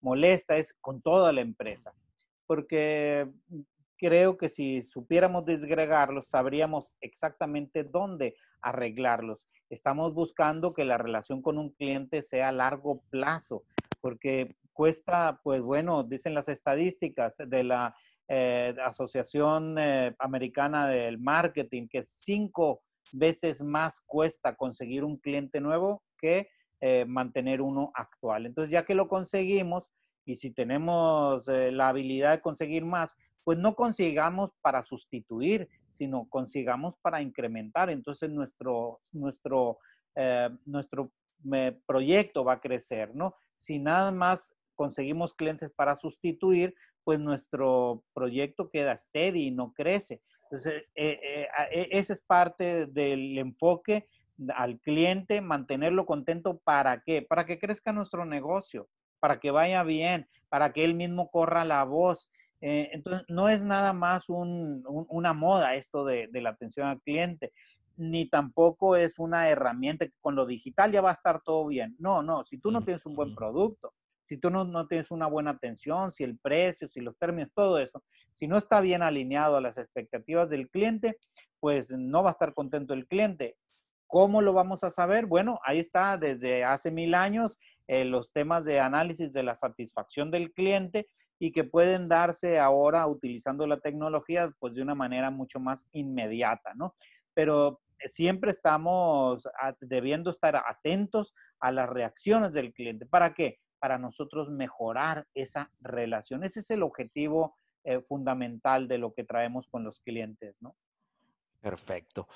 molesta es con toda la empresa. Porque creo que si supiéramos disgregarlos, sabríamos exactamente dónde arreglarlos. Estamos buscando que la relación con un cliente sea a largo plazo, porque cuesta, pues bueno, dicen las estadísticas de la eh, Asociación eh, Americana del Marketing, que cinco veces más cuesta conseguir un cliente nuevo que eh, mantener uno actual. Entonces, ya que lo conseguimos y si tenemos eh, la habilidad de conseguir más, pues no consigamos para sustituir, sino consigamos para incrementar. Entonces, nuestro, nuestro, eh, nuestro proyecto va a crecer, ¿no? Si nada más conseguimos clientes para sustituir, pues nuestro proyecto queda steady y no crece. Entonces, eh, eh, e, ese es parte del enfoque al cliente, mantenerlo contento. ¿Para qué? Para que crezca nuestro negocio, para que vaya bien, para que él mismo corra la voz. Eh, entonces, no es nada más una moda esto de, de, la atención al cliente, ni tampoco es una herramienta que con lo digital ya va a estar todo bien. No, no, si tú no tienes un buen producto, si tú no, tienes una buena atención, si el precio, si los términos, todo eso, si no está bien alineado a las expectativas del cliente, pues no va a estar contento el cliente. ¿Cómo lo vamos a saber? Bueno, ahí está desde hace mil años eh, los temas de análisis de la satisfacción del cliente y que pueden darse ahora utilizando la tecnología pues de una manera mucho más inmediata, ¿no? Pero siempre estamos debiendo estar atentos a las reacciones del cliente. ¿Para qué? para nosotros mejorar esa relación. Ese es el objetivo eh, fundamental de lo que traemos con los clientes, ¿no? Perfecto.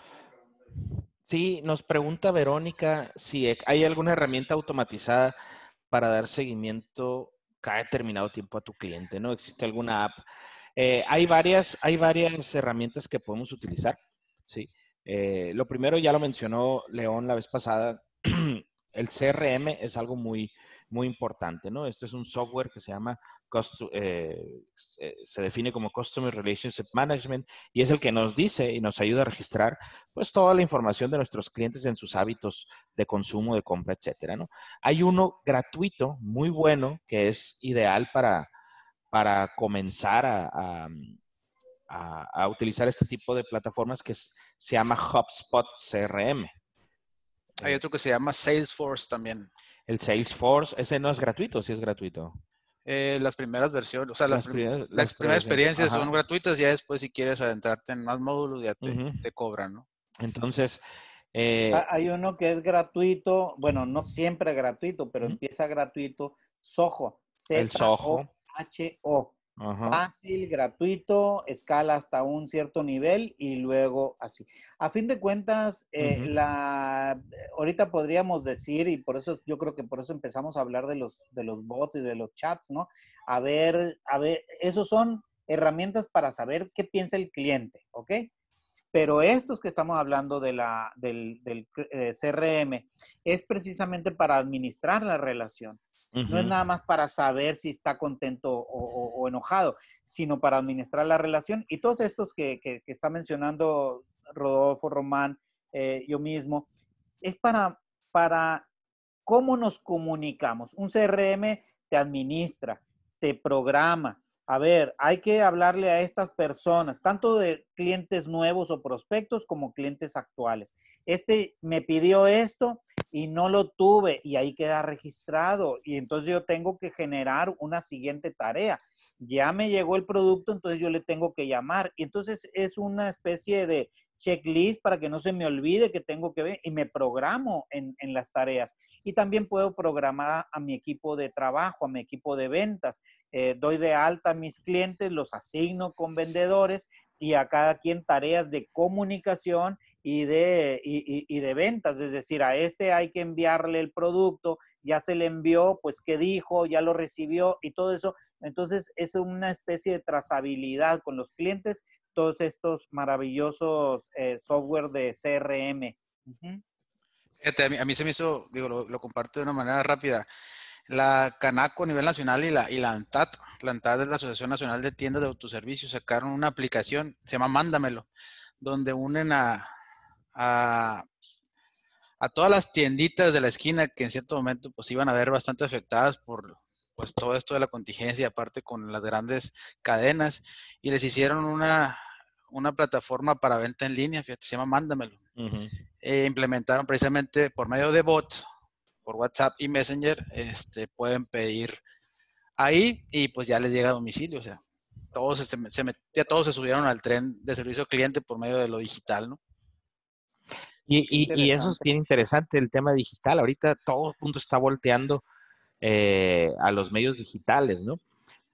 Sí, nos pregunta Verónica si hay alguna herramienta automatizada para dar seguimiento cada determinado tiempo a tu cliente, ¿no? ¿Existe alguna app? Eh, hay, varias, hay varias herramientas que podemos utilizar, ¿sí? Eh, lo primero ya lo mencionó León la vez pasada, el CRM es algo muy, muy importante, ¿no? Este es un software que se llama, eh, se define como Customer Relationship Management y es el que nos dice y nos ayuda a registrar pues toda la información de nuestros clientes en sus hábitos de consumo, de compra, etcétera, ¿no? Hay uno gratuito, muy bueno, que es ideal para, para comenzar a, a, utilizar este tipo de plataformas que se llama HubSpot CRM. Hay otro que se llama Salesforce también. El Salesforce, ese no es gratuito, sí es gratuito. Eh, las primeras versiones, o sea, las, primeras, experiencias son gratuitas, ya después si quieres adentrarte en más módulos ya te, cobran, ¿no? Entonces... Eh, hay uno que es gratuito, bueno, no siempre gratuito, pero empieza gratuito, Soho. el Soho. H-O. Fácil, gratuito, escala hasta un cierto nivel y luego así. A fin de cuentas, eh, la, ahorita podríamos decir, y por eso yo creo que por eso empezamos a hablar de los, de los bots y de los chats, ¿no? A ver, a ver, esos son herramientas para saber qué piensa el cliente, ¿ok? Pero estos que estamos hablando de la, del, del eh, CRM es precisamente para administrar la relación. No es nada más para saber si está contento o, enojado, sino para administrar la relación. Y todos estos que, que, está mencionando Rodolfo, Román, eh, yo mismo, es para, para cómo nos comunicamos. Un CRM te administra, te programa, a ver, hay que hablarle a estas personas, tanto de clientes nuevos o prospectos como clientes actuales. Este me pidió esto y no lo tuve y ahí queda registrado y entonces yo tengo que generar una siguiente tarea ya me llegó el producto, entonces yo le tengo que llamar. Y entonces es una especie de checklist para que no se me olvide que tengo que ver y me programo en, las tareas. Y también puedo programar a, mi equipo de trabajo, a mi equipo de ventas. Eh, doy de alta a mis clientes, los asigno con vendedores y a cada quien tareas de comunicación y de, y, de ventas, es decir, a este hay que enviarle el producto, ya se le envió, pues qué dijo, ya lo recibió y todo eso. Entonces es una especie de trazabilidad con los clientes, todos estos maravillosos eh, software de CRM. a, mí, se me hizo, digo, lo, comparto de una manera rápida. La Canaco a nivel nacional y la, y la ANTAT, la ANTAT es la Asociación Nacional de Tiendas de Autoservicios, sacaron una aplicación, se llama Mándamelo, donde unen a, a, todas las tienditas de la esquina que en cierto momento pues iban a ver bastante afectadas por pues todo esto de la contingencia, aparte con las grandes cadenas, y les hicieron una, una plataforma para venta en línea, fíjate, se llama Mándamelo. e implementaron precisamente por medio de bots, por WhatsApp y Messenger, este, pueden pedir ahí y pues ya les llega a domicilio, o sea, todos se, ya todos se subieron al tren de servicio al cliente por medio de lo digital, ¿no? Y, eso es bien interesante, el tema digital. Ahorita todo el mundo está volteando eh, a los medios digitales, ¿no?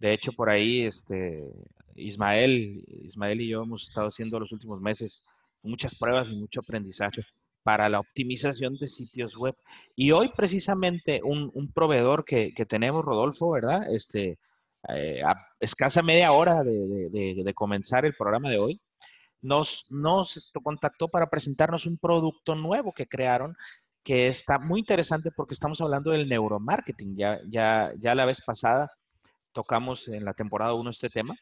De hecho, por ahí, este, Ismael, Ismael y yo hemos estado haciendo los últimos meses muchas pruebas y mucho aprendizaje para la optimización de sitios web. Y hoy precisamente un, proveedor que, tenemos, Rodolfo, ¿verdad? Este, eh, a escasa media hora de, comenzar el programa de hoy, nos, nos contactó para presentarnos un producto nuevo que crearon que está muy interesante porque estamos hablando del neuromarketing. Ya, ya, ya la vez pasada tocamos en la temporada 1 este tema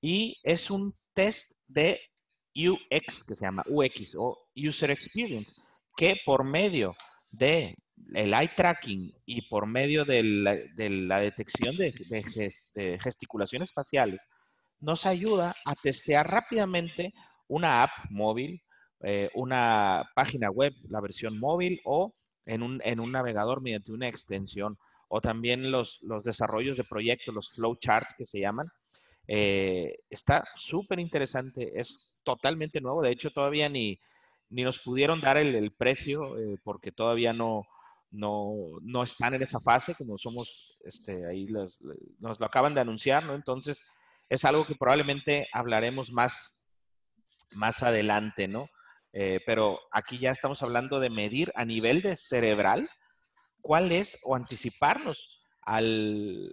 y es un test de UX que se llama UX o User Experience que por medio de eye tracking y por medio de la, detección de, de, gesticulaciones faciales nos ayuda a testear rápidamente una app móvil, eh, una página web, la versión móvil o en un, en un navegador mediante una extensión o también los, los desarrollos de proyectos, los flowcharts que se llaman. Eh, está súper interesante, es totalmente nuevo, de hecho todavía ni, ni nos pudieron dar el, precio eh, porque todavía no, no, no, están en esa fase, como somos, este, ahí nos lo acaban de anunciar, ¿no? Entonces es algo que probablemente hablaremos más más adelante, ¿no? Eh, pero aquí ya estamos hablando de medir a nivel de cerebral cuál es o anticiparnos al,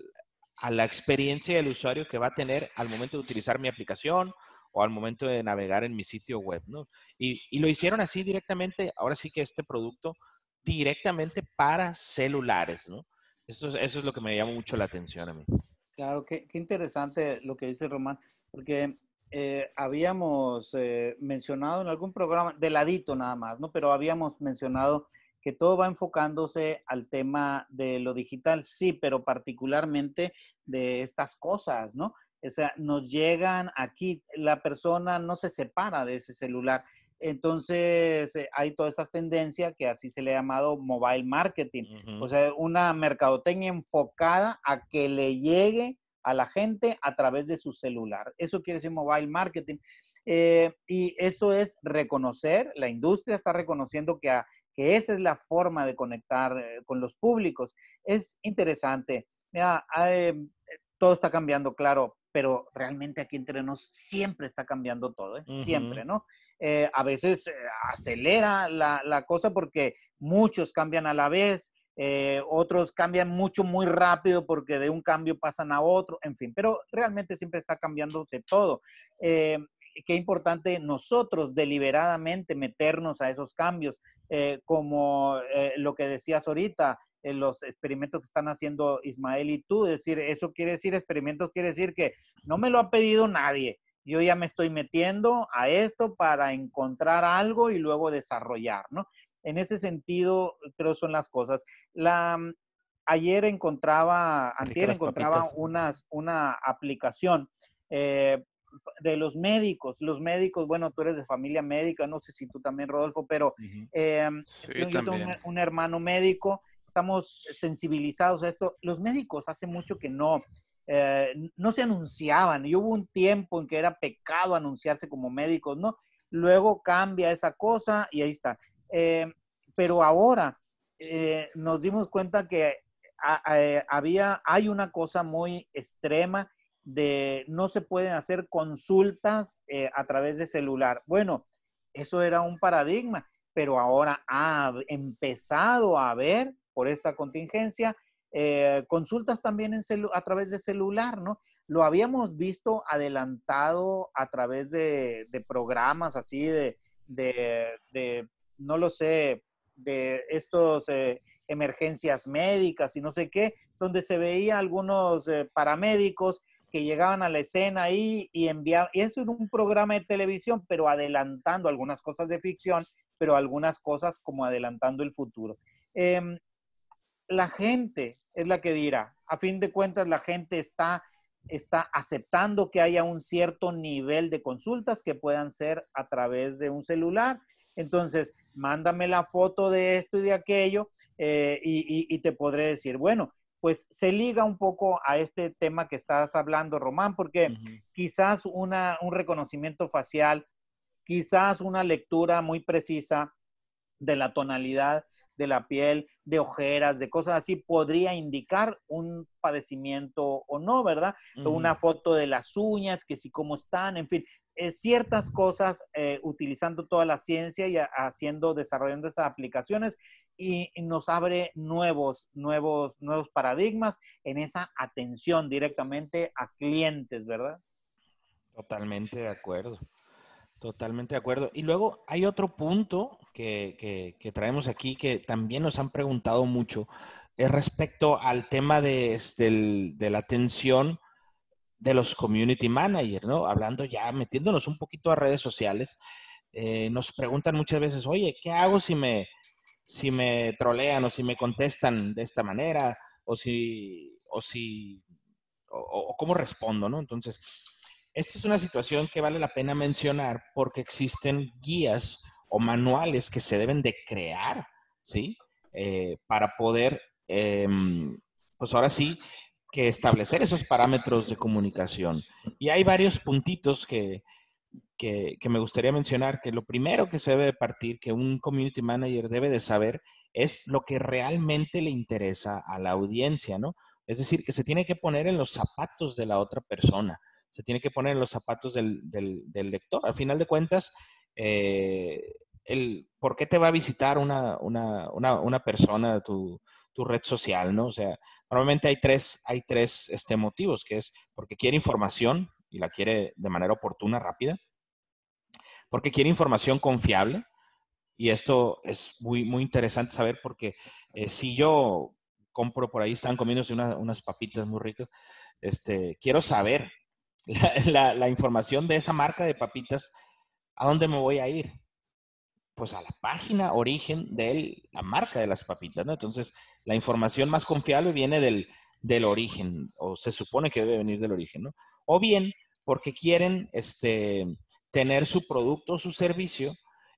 a la experiencia del usuario que va a tener al momento de utilizar mi aplicación o al momento de navegar en mi sitio web, ¿no? Y, y lo hicieron así directamente, ahora sí que este producto directamente para celulares, ¿no? Eso, eso es lo que me llama mucho la atención a mí. Claro, qué, qué interesante lo que dice Román, porque eh, habíamos eh, mencionado en algún programa, de ladito nada más, ¿no? Pero habíamos mencionado que todo va enfocándose al tema de lo digital, sí, pero particularmente de estas cosas, ¿no? O sea, nos llegan aquí, la persona no se separa de ese celular. Entonces, eh, hay toda esa tendencia que así se le ha llamado mobile marketing, o sea, una mercadotecnia enfocada a que le llegue a la gente a través de su celular. Eso quiere decir mobile marketing. Eh, y eso es reconocer, la industria está reconociendo que, que esa es la forma de conectar eh, con los públicos. Es interesante. todo está cambiando, claro. pero realmente aquí entre nos siempre está cambiando todo, ¿eh? siempre, ¿no? Eh, a veces eh, acelera la, la, cosa porque muchos cambian a la vez, otros cambian mucho, muy rápido porque de un cambio pasan a otro, en fin, pero realmente siempre está cambiándose todo. qué importante nosotros deliberadamente meternos a esos cambios, como lo que decías ahorita, en los experimentos que están haciendo Ismael y tú. Decir, eso quiere decir, experimentos quiere decir que no me lo ha pedido nadie. Yo ya me estoy metiendo a esto para encontrar algo y luego desarrollar, ¿no? En ese sentido, creo son las cosas. La, mm, ayer encontraba, antier encontraba unas, una aplicación eh, de los médicos. Los médicos, bueno, tú eres de familia médica, no sé si tú también, Rodolfo, pero eh, yo, tengo un, hermano médico estamos sensibilizados a esto. Los médicos hace mucho que no, eh, no se anunciaban y hubo un tiempo en que era pecado anunciarse como médicos, ¿no? Luego cambia esa cosa y ahí está. Eh, pero ahora eh, nos dimos cuenta que había, hay una cosa muy extrema de no se pueden hacer consultas a través de celular. Bueno, eso era un paradigma, pero ahora ha empezado a haber por esta contingencia. Eh, consultas también a través de celular, ¿no? Lo habíamos visto adelantado a través de, programas así de, no lo sé, de estos eh, emergencias médicas y no sé qué, donde se veía algunos eh, paramédicos que llegaban a la escena ahí y enviaban, y eso era un programa de televisión, pero adelantando algunas cosas de ficción, pero algunas cosas como adelantando el futuro. Em, la gente es la que dirá. A fin de cuentas, la gente está, está aceptando que haya un cierto nivel de consultas que puedan ser a través de un celular. Entonces, mándame la foto de esto y de aquello eh, y, te podré decir, bueno, pues se liga un poco a este tema que estás hablando, Román, porque quizás una, un reconocimiento facial, quizás una lectura muy precisa de la tonalidad de la piel, de ojeras, de cosas así, podría indicar un padecimiento o no, ¿verdad? Una foto de las uñas, que sí cómo están, en fin, eh, ciertas cosas eh, utilizando toda la ciencia y haciendo, desarrollando esas aplicaciones y, nos abre nuevos, nuevos, nuevos paradigmas en esa atención directamente a clientes, ¿verdad? Totalmente de acuerdo. Totalmente de acuerdo. Y luego hay otro punto que, traemos aquí que también nos han preguntado mucho, es respecto al tema de, este, de la atención de los community managers, ¿no? Hablando ya, metiéndonos un poquito a redes sociales, eh, nos preguntan muchas veces, oye, ¿qué hago si me, si me trolean o si me contestan de esta manera? O si, o si, o cómo respondo, ¿no? Entonces, esta es una situación que vale la pena mencionar porque existen guías o manuales que se deben de crear, ¿sí? Eh, para poder, em, pues ahora sí, que establecer esos parámetros de comunicación. Y hay varios puntitos que, que, me gustaría mencionar, que lo primero que se debe partir, que un community manager debe de saber, es lo que realmente le interesa a la audiencia, ¿no? Es decir, que se tiene que poner en los zapatos de la otra persona se tiene que poner en los zapatos del, del, lector. Al final de cuentas, eh, el, ¿por qué te va a visitar una, una, una, una persona tu, tu, red social? ¿no? O sea, normalmente hay tres, hay tres este, motivos, que es porque quiere información y la quiere de manera oportuna, rápida, porque quiere información confiable, y esto es muy, muy interesante saber porque eh, si yo compro por ahí, están comiéndose unas papitas muy ricas, este, quiero saber la, información de esa marca de papitas, ¿a dónde me voy a ir? Pues a la página origen de la marca de las papitas, ¿no? Entonces, la información más confiable viene del, del origen, o se supone que debe venir del origen, ¿no? O bien porque quieren este, tener su producto o su servicio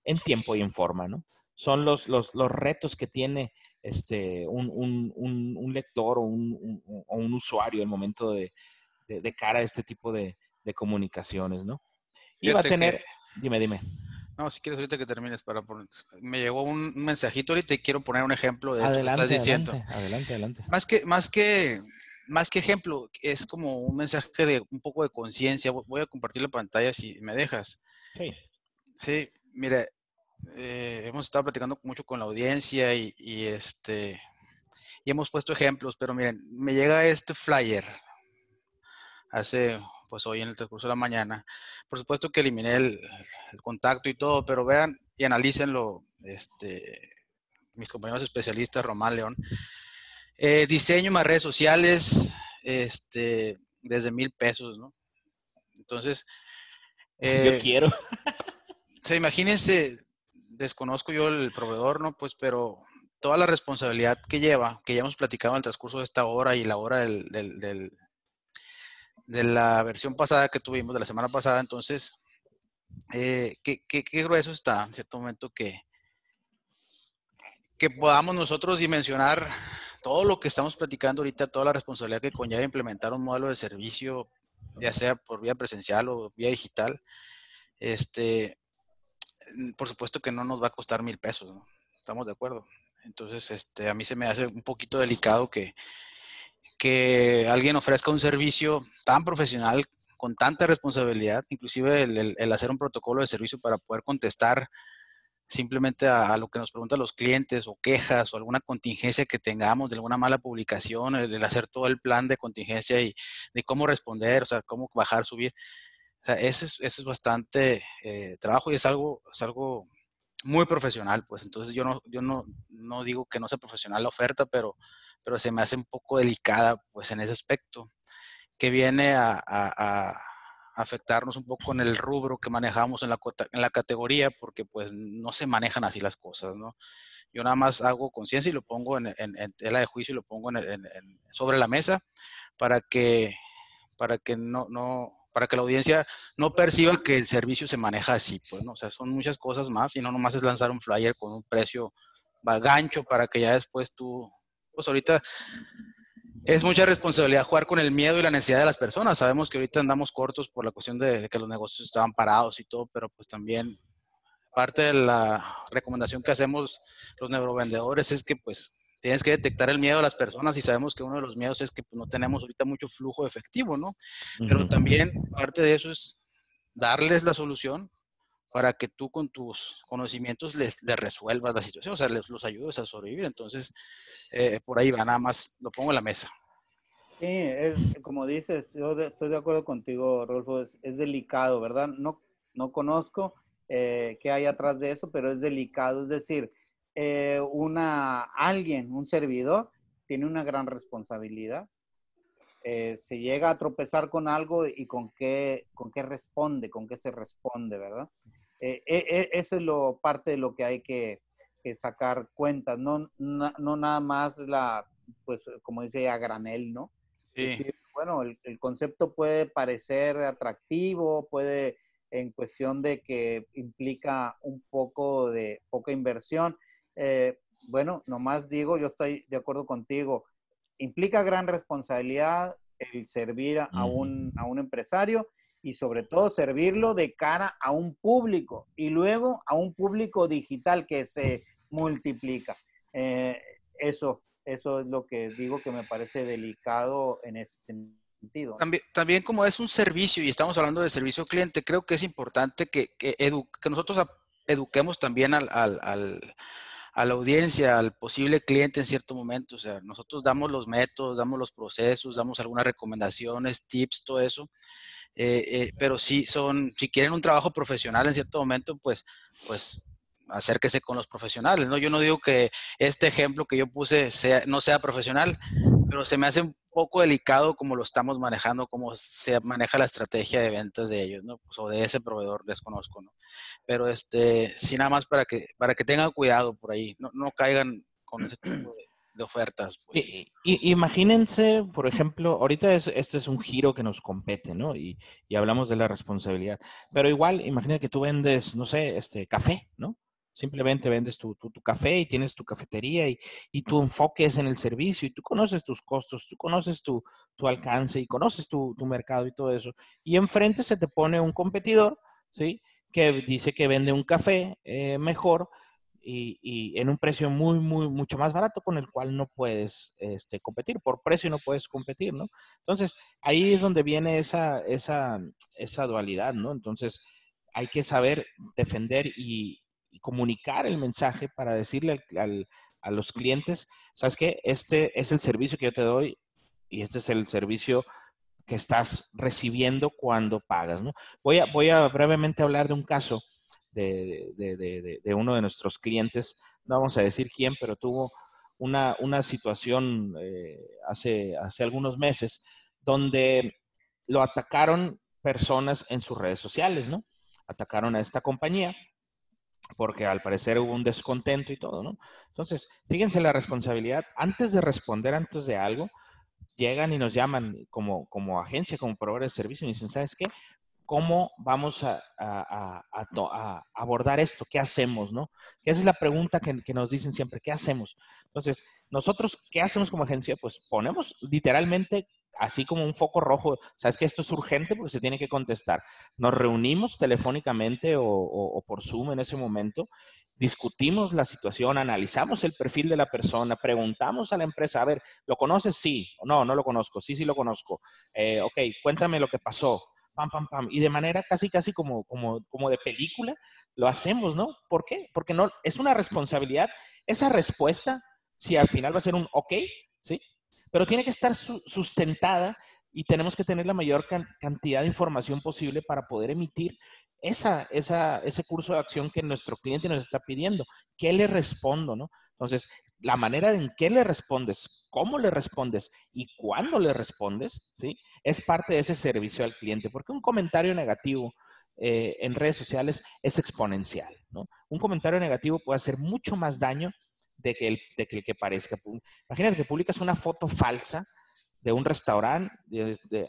en tiempo y en forma, ¿no? Son los, los, los retos que tiene este, un, un, un, lector o un, o un usuario el momento de, de, cara a este tipo de, comunicaciones, ¿no? Y va a tener, dime, dime. No, si quieres ahorita que termines para poner, me llegó un mensajito ahorita y quiero poner un ejemplo de esto que estás diciendo. Adelante, adelante. Más que, más que más que ejemplo, es como un mensaje de un poco de conciencia. Voy a compartir la pantalla si me dejas. Sí. Sí, mire, eh, hemos estado platicando mucho con la audiencia y, este y hemos puesto ejemplos, pero miren, me llega este flyer hace pues hoy en el transcurso de la mañana. Por supuesto que eliminé el, contacto y todo, pero vean y analícenlo, este, mis compañeros especialistas, Román León. Eh, diseño más redes sociales, este, desde mil pesos, ¿no? Entonces. yo eh, quiero. se imagínense, desconozco yo el proveedor, ¿no? Pues, pero toda la responsabilidad que lleva, que ya hemos platicado en el transcurso de esta hora y la hora del, de la versión pasada que tuvimos, de la semana pasada. Entonces, eh, ¿qué, grueso está en cierto momento que, que podamos nosotros dimensionar todo lo que estamos platicando ahorita, toda la responsabilidad que conlleva implementar un modelo de servicio, ya sea por vía presencial o vía digital. Este, por supuesto que no nos va a costar mil pesos, estamos de acuerdo. Entonces, este, a mí se me hace un poquito delicado que, que alguien ofrezca un servicio tan profesional, con tanta responsabilidad, inclusive el, hacer un protocolo de servicio para poder contestar simplemente a, lo que nos preguntan los clientes o quejas o alguna contingencia que tengamos de alguna mala publicación, el, hacer todo el plan de contingencia y de cómo responder, o sea, cómo bajar, subir. O sea, ese es, es bastante eh, trabajo y es algo, es algo muy profesional, pues entonces yo no, yo no, no digo que no sea profesional la oferta, pero pero se me hace un poco delicada pues en ese aspecto, que viene a, afectarnos un poco en el rubro que manejamos en la, en la categoría, porque pues no se manejan así las cosas, ¿no? Yo nada más hago conciencia y lo pongo en, tela de juicio y lo pongo sobre la mesa para que, para que no, no, para que la audiencia no perciba que el servicio se maneja así, pues, ¿no? O sea, son muchas cosas más y no nomás es lanzar un flyer con un precio gancho para que ya después tú pues ahorita es mucha responsabilidad jugar con el miedo y la necesidad de las personas. Sabemos que ahorita andamos cortos por la cuestión de, que los negocios estaban parados y todo, pero pues también parte de la recomendación que hacemos los neurovendedores es que pues tienes que detectar el miedo de las personas y sabemos que uno de los miedos es que pues, no tenemos ahorita mucho flujo efectivo, ¿no? Pero también parte de eso es darles la solución para que tú con tus conocimientos les, resuelvas la situación, o sea, les los ayudes a sobrevivir. Entonces, eh, por ahí va, nada más lo pongo en la mesa. Sí, es, como dices, yo estoy de acuerdo contigo, Rolfo, es, delicado, ¿verdad? No, no conozco eh, qué hay atrás de eso, pero es delicado. Es decir, eh, una, alguien, un servidor, tiene una gran responsabilidad. se llega a tropezar con algo y con qué, con qué responde, con qué se responde, ¿verdad? Eh, eh, eh, eso es lo, parte de lo que hay que, sacar cuentas, no, no, nada más la, pues como dice, a granel, ¿no? Sí. bueno, el, concepto puede parecer atractivo, puede en cuestión de que implica un poco de poca inversión. bueno, nomás digo, yo estoy de acuerdo contigo, implica gran responsabilidad el servir a, un, a un empresario y sobre todo servirlo de cara a un público y luego a un público digital que se multiplica. Eh, eso, eso es lo que digo que me parece delicado en ese sentido. También, también como es un servicio y estamos hablando de servicio cliente, creo que es importante que, que, que nosotros eduquemos también al, al, al a la audiencia, al posible cliente en cierto momento. O sea, nosotros damos los métodos, damos los procesos, damos algunas recomendaciones, tips, todo eso. Eh, eh, pero sí son, si quieren un trabajo profesional en cierto momento, pues, pues acérquese con los profesionales, ¿no? Yo no digo que este ejemplo que yo puse sea, no sea profesional, pero se me hace un poco delicado como lo estamos manejando, cómo se maneja la estrategia de ventas de ellos, ¿no? Pues, o de ese proveedor, desconozco, ¿no? Pero este, sí nada más para que, para que tengan cuidado por ahí, no, no caigan con ese tipo de, de ofertas. Pues. imagínense, por ejemplo, ahorita es, este es un giro que nos compete, ¿no? Y, hablamos de la responsabilidad. Pero igual, imagina que tú vendes, no sé, este café, ¿no? Simplemente vendes tu, tu, café y tienes tu cafetería y, y, tu enfoque es en el servicio y tú conoces tus costos, tú conoces tu, tu alcance y conoces tu, tu, mercado y todo eso. Y enfrente se te pone un competidor, ¿sí? Que dice que vende un café eh, mejor y, en un precio muy, muy, mucho más barato con el cual no puedes este, competir. Por precio no puedes competir, ¿no? Entonces, ahí es donde viene esa, esa, esa dualidad, ¿no? Entonces, hay que saber defender y, comunicar el mensaje para decirle a los clientes, ¿sabes qué? Este es el servicio que yo te doy y este es el servicio que estás recibiendo cuando pagas, ¿no? Voy a, voy a brevemente hablar de un caso de, uno de nuestros clientes, no vamos a decir quién, pero tuvo una, situación eh, hace, hace algunos meses donde lo atacaron personas en sus redes sociales, ¿no? Atacaron a esta compañía porque al parecer hubo un descontento y todo, ¿no? Entonces, fíjense la responsabilidad. Antes de responder, antes de algo, llegan y nos llaman como, como agencia, como proveedor de servicio y dicen, ¿sabes qué? ¿Cómo vamos a, abordar esto? ¿Qué hacemos? ¿no? Esa es la pregunta que, nos dicen siempre, ¿qué hacemos? Entonces, nosotros, ¿qué hacemos como agencia? Pues ponemos literalmente así como un foco rojo, sabes que esto es urgente porque se tiene que contestar. Nos reunimos telefónicamente o, por Zoom en ese momento, discutimos la situación, analizamos el perfil de la persona, preguntamos a la empresa, a ver, ¿lo conoces? Sí, no, no lo conozco, sí, sí lo conozco. Eh, ok, cuéntame lo que pasó pam, pam, pam. Y de manera casi, casi como, como, como de película, lo hacemos, ¿no? ¿Por qué? Porque no, es una responsabilidad. Esa respuesta, si al final va a ser un ok, ¿sí? Pero tiene que estar sustentada y tenemos que tener la mayor cantidad de información posible para poder emitir esa, esa, ese curso de acción que nuestro cliente nos está pidiendo. ¿Qué le respondo, no? Entonces, la manera en que le respondes, cómo le respondes y cuándo le respondes, ¿sí? Es parte de ese servicio al cliente, porque un comentario negativo eh, en redes sociales es exponencial, ¿no? Un comentario negativo puede hacer mucho más daño de que el de que, parezca. Imagínate que publicas una foto falsa de un restaurante,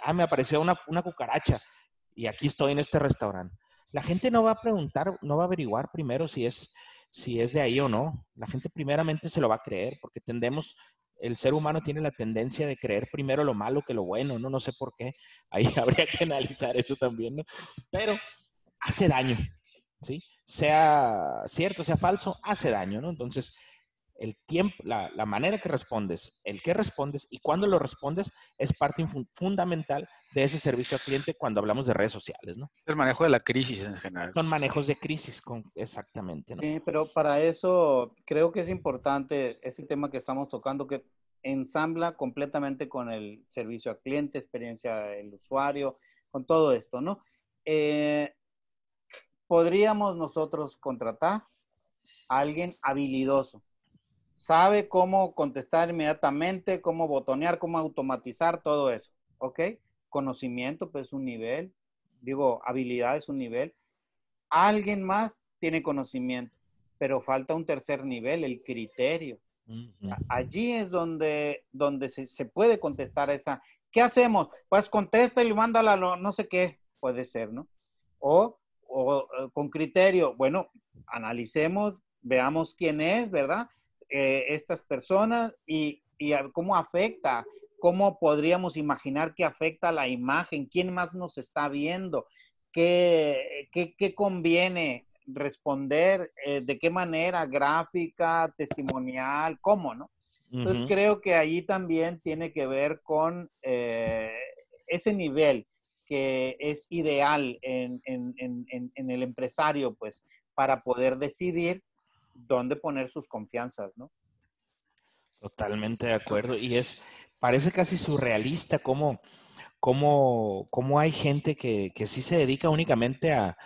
ah, me apareció una, una cucaracha y aquí estoy en este restaurante. La gente no va a preguntar, no va a averiguar primero si es si es de ahí o no. La gente primeramente se lo va a creer porque tendemos, el ser humano tiene la tendencia de creer primero lo malo que lo bueno, ¿no? No sé por qué. Ahí habría que analizar eso también, ¿no? Pero hace daño, ¿sí? Sea cierto, sea falso, hace daño, ¿no? Entonces, el tiempo, la, manera que respondes, el que respondes y cuándo lo respondes es parte fundamental de ese servicio al cliente cuando hablamos de redes sociales, ¿no? El manejo de la crisis en general. Son manejos de crisis, con, exactamente, ¿no? Sí, pero para eso creo que es importante ese tema que estamos tocando que ensambla completamente con el servicio al cliente, experiencia del usuario, con todo esto, ¿no? Eh, podríamos nosotros contratar a alguien habilidoso sabe cómo contestar inmediatamente, cómo botonear, cómo automatizar todo eso, ¿ok? Conocimiento, pues un nivel, digo, habilidad es un nivel. Alguien más tiene conocimiento, pero falta un tercer nivel, el criterio. allí es donde, donde se, puede contestar esa. ¿Qué hacemos? Pues contesta y mándala, no sé qué, puede ser, ¿no? O, o eh, con criterio, bueno, analicemos, veamos quién es, ¿verdad? Eh, estas personas y, cómo afecta, cómo podríamos imaginar que afecta la imagen, quién más nos está viendo, qué, qué, conviene responder, eh, de qué manera, gráfica, testimonial, cómo, ¿no? Entonces creo que allí también tiene que ver con eh, ese nivel que es ideal en, en, el empresario, pues, para poder decidir dónde poner sus confianzas, ¿no? Totalmente de acuerdo. Y es, parece casi surrealista cómo, cómo, cómo hay gente que, que, sí se dedica únicamente a,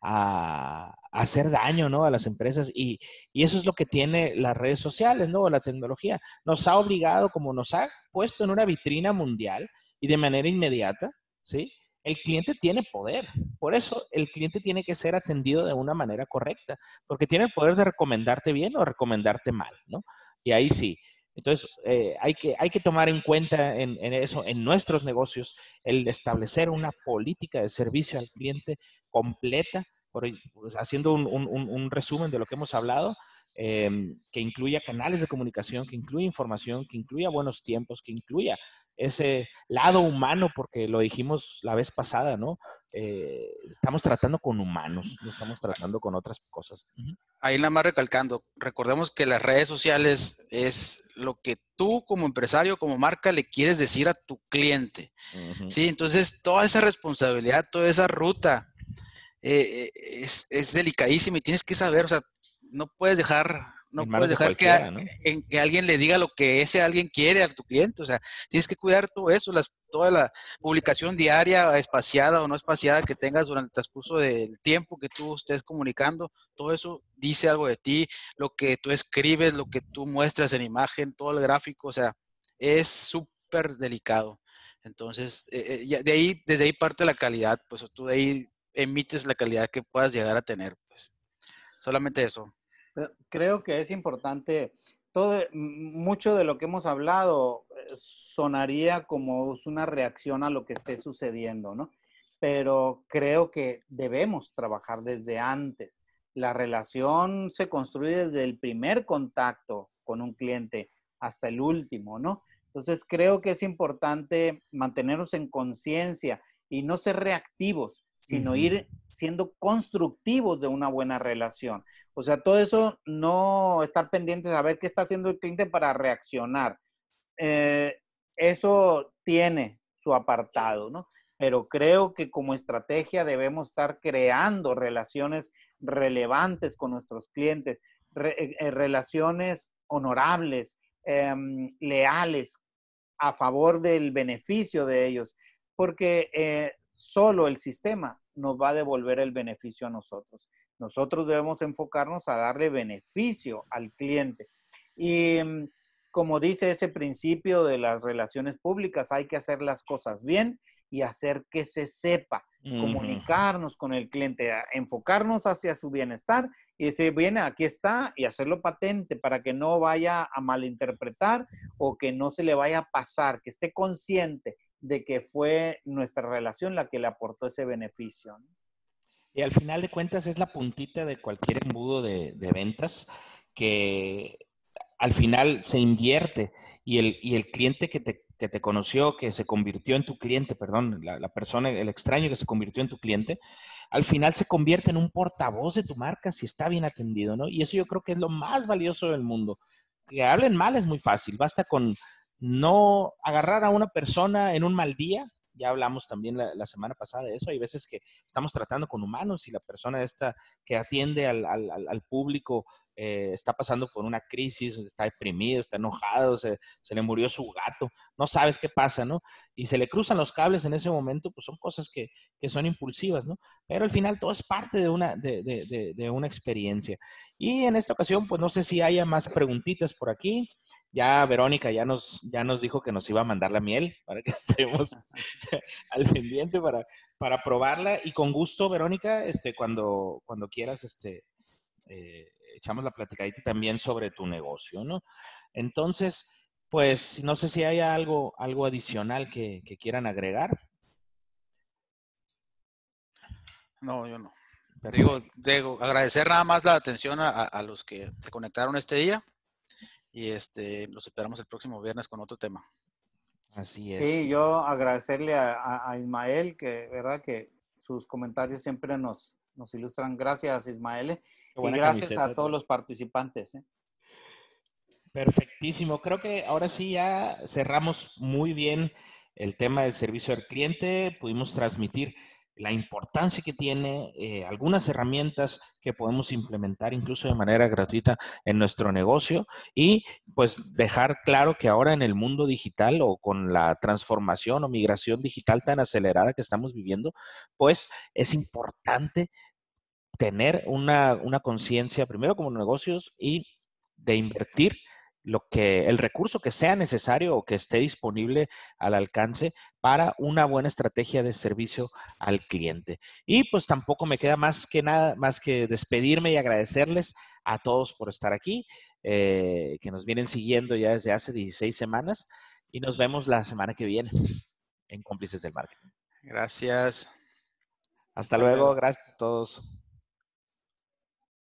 a, hacer daño, ¿no? A las empresas. Y, y, eso es lo que tiene las redes sociales, ¿no? La tecnología. Nos ha obligado, como nos ha puesto en una vitrina mundial y de manera inmediata, ¿sí? El cliente tiene poder. Por eso el cliente tiene que ser atendido de una manera correcta, porque tiene el poder de recomendarte bien o recomendarte mal, ¿no? Y ahí sí. Entonces, eh, hay, que, hay que tomar en cuenta en, eso, en nuestros negocios, el establecer una política de servicio al cliente completa, por, pues, haciendo un, resumen de lo que hemos hablado, em, que incluya canales de comunicación, que incluya información, que incluya buenos tiempos, que incluya ese lado humano, porque lo dijimos la vez pasada, ¿no? eh, estamos tratando con humanos, no estamos tratando con otras cosas. Ahí nada más recalcando, recordemos que las redes sociales es lo que tú como empresario, como marca, le quieres decir a tu cliente. Sí, entonces toda esa responsabilidad, toda esa ruta eh, es, es delicadísima y tienes que saber, o sea, no puedes dejar no puedes dejar que, En, que alguien le diga lo que ese alguien quiere a tu cliente. O sea, tienes que cuidar todo eso, las, toda la publicación diaria, espaciada o no espaciada que tengas durante el transcurso del tiempo que tú estés comunicando. Todo eso dice algo de ti, lo que tú escribes, lo que tú muestras en imagen, todo el gráfico. O sea, es súper delicado. Entonces, eh, eh, de ahí, desde ahí parte la calidad, pues tú de ahí emites la calidad que puedas llegar a tener. Pues solamente eso. Creo que es importante, todo, mucho de lo que hemos hablado eh, sonaría como una reacción a lo que esté sucediendo, ¿no? Pero creo que debemos trabajar desde antes. La relación se construye desde el primer contacto con un cliente hasta el último, ¿no? Entonces creo que es importante mantenernos en conciencia y no ser reactivos, sino ir siendo constructivos de una buena relación. O sea, todo eso no estar pendientes a ver qué está haciendo el cliente para reaccionar. Eh, eso tiene su apartado, ¿no? Pero creo que como estrategia debemos estar creando relaciones relevantes con nuestros clientes, eh, eh, relaciones honorables, em, leales, a favor del beneficio de ellos, porque solo el sistema nos va a devolver el beneficio a nosotros. Nosotros debemos enfocarnos a darle beneficio al cliente. Y mm, como dice ese principio de las relaciones públicas, hay que hacer las cosas bien y hacer que se sepa, comunicarnos con el cliente, enfocarnos hacia su bienestar y decir, bien, aquí está y hacerlo patente para que no vaya a malinterpretar o que no se le vaya a pasar, que esté consciente de que fue nuestra relación la que le aportó ese beneficio. Y al final de cuentas es la puntita de cualquier embudo de, ventas que al final se invierte y el, y el cliente que te, que te, conoció, que se convirtió en tu cliente, perdón, la, la, persona, el extraño que se convirtió en tu cliente, al final se convierte en un portavoz de tu marca si está bien atendido, ¿no? Y eso yo creo que es lo más valioso del mundo. Que hablen mal es muy fácil, basta con no agarrar a una persona en un mal día. Ya hablamos también la, semana pasada de eso. Hay veces que estamos tratando con humanos y la persona esta que atiende al, al público eh, está pasando por una crisis, está deprimido, está enojado, se, le murió su gato, no sabes qué pasa, ¿no? Y se le cruzan los cables en ese momento, pues son cosas que, son impulsivas, ¿no? Pero al final todo es parte de una, de, una experiencia. Y en esta ocasión, pues no sé si haya más preguntitas por aquí. Ya Verónica ya nos, ya nos dijo que nos iba a mandar la miel para que estemos al pendiente para, para probarla. Y con gusto, Verónica, este, cuando, cuando quieras, este, eh, echamos la platicadita también sobre tu negocio, ¿no? Entonces, pues no sé si hay algo, algo adicional que, quieran agregar. No, yo no. Digo, digo, agradecer nada más la atención a, los que se conectaron este día y este, los esperamos el próximo viernes con otro tema. Así es. Sí, yo agradecerle a, Ismael, que verdad que sus comentarios siempre nos, nos ilustran. Gracias, Ismael y gracias a todos los participantes. ¿eh? Perfectísimo. Creo que ahora sí ya cerramos muy bien el tema del servicio al cliente. Pudimos transmitir la importancia que tiene, eh, algunas herramientas que podemos implementar incluso de manera gratuita en nuestro negocio y pues dejar claro que ahora en el mundo digital o con la transformación o migración digital tan acelerada que estamos viviendo, pues es importante tener una, conciencia, primero como negocios, y de invertir lo que, el recurso que sea necesario o que esté disponible al alcance para una buena estrategia de servicio al cliente. Y pues tampoco me queda más que nada, más que despedirme y agradecerles a todos por estar aquí, eh, que nos vienen siguiendo ya desde hace 16 semanas y nos vemos la semana que viene en Cómplices del Marketing. Gracias. Hasta luego, gracias a todos.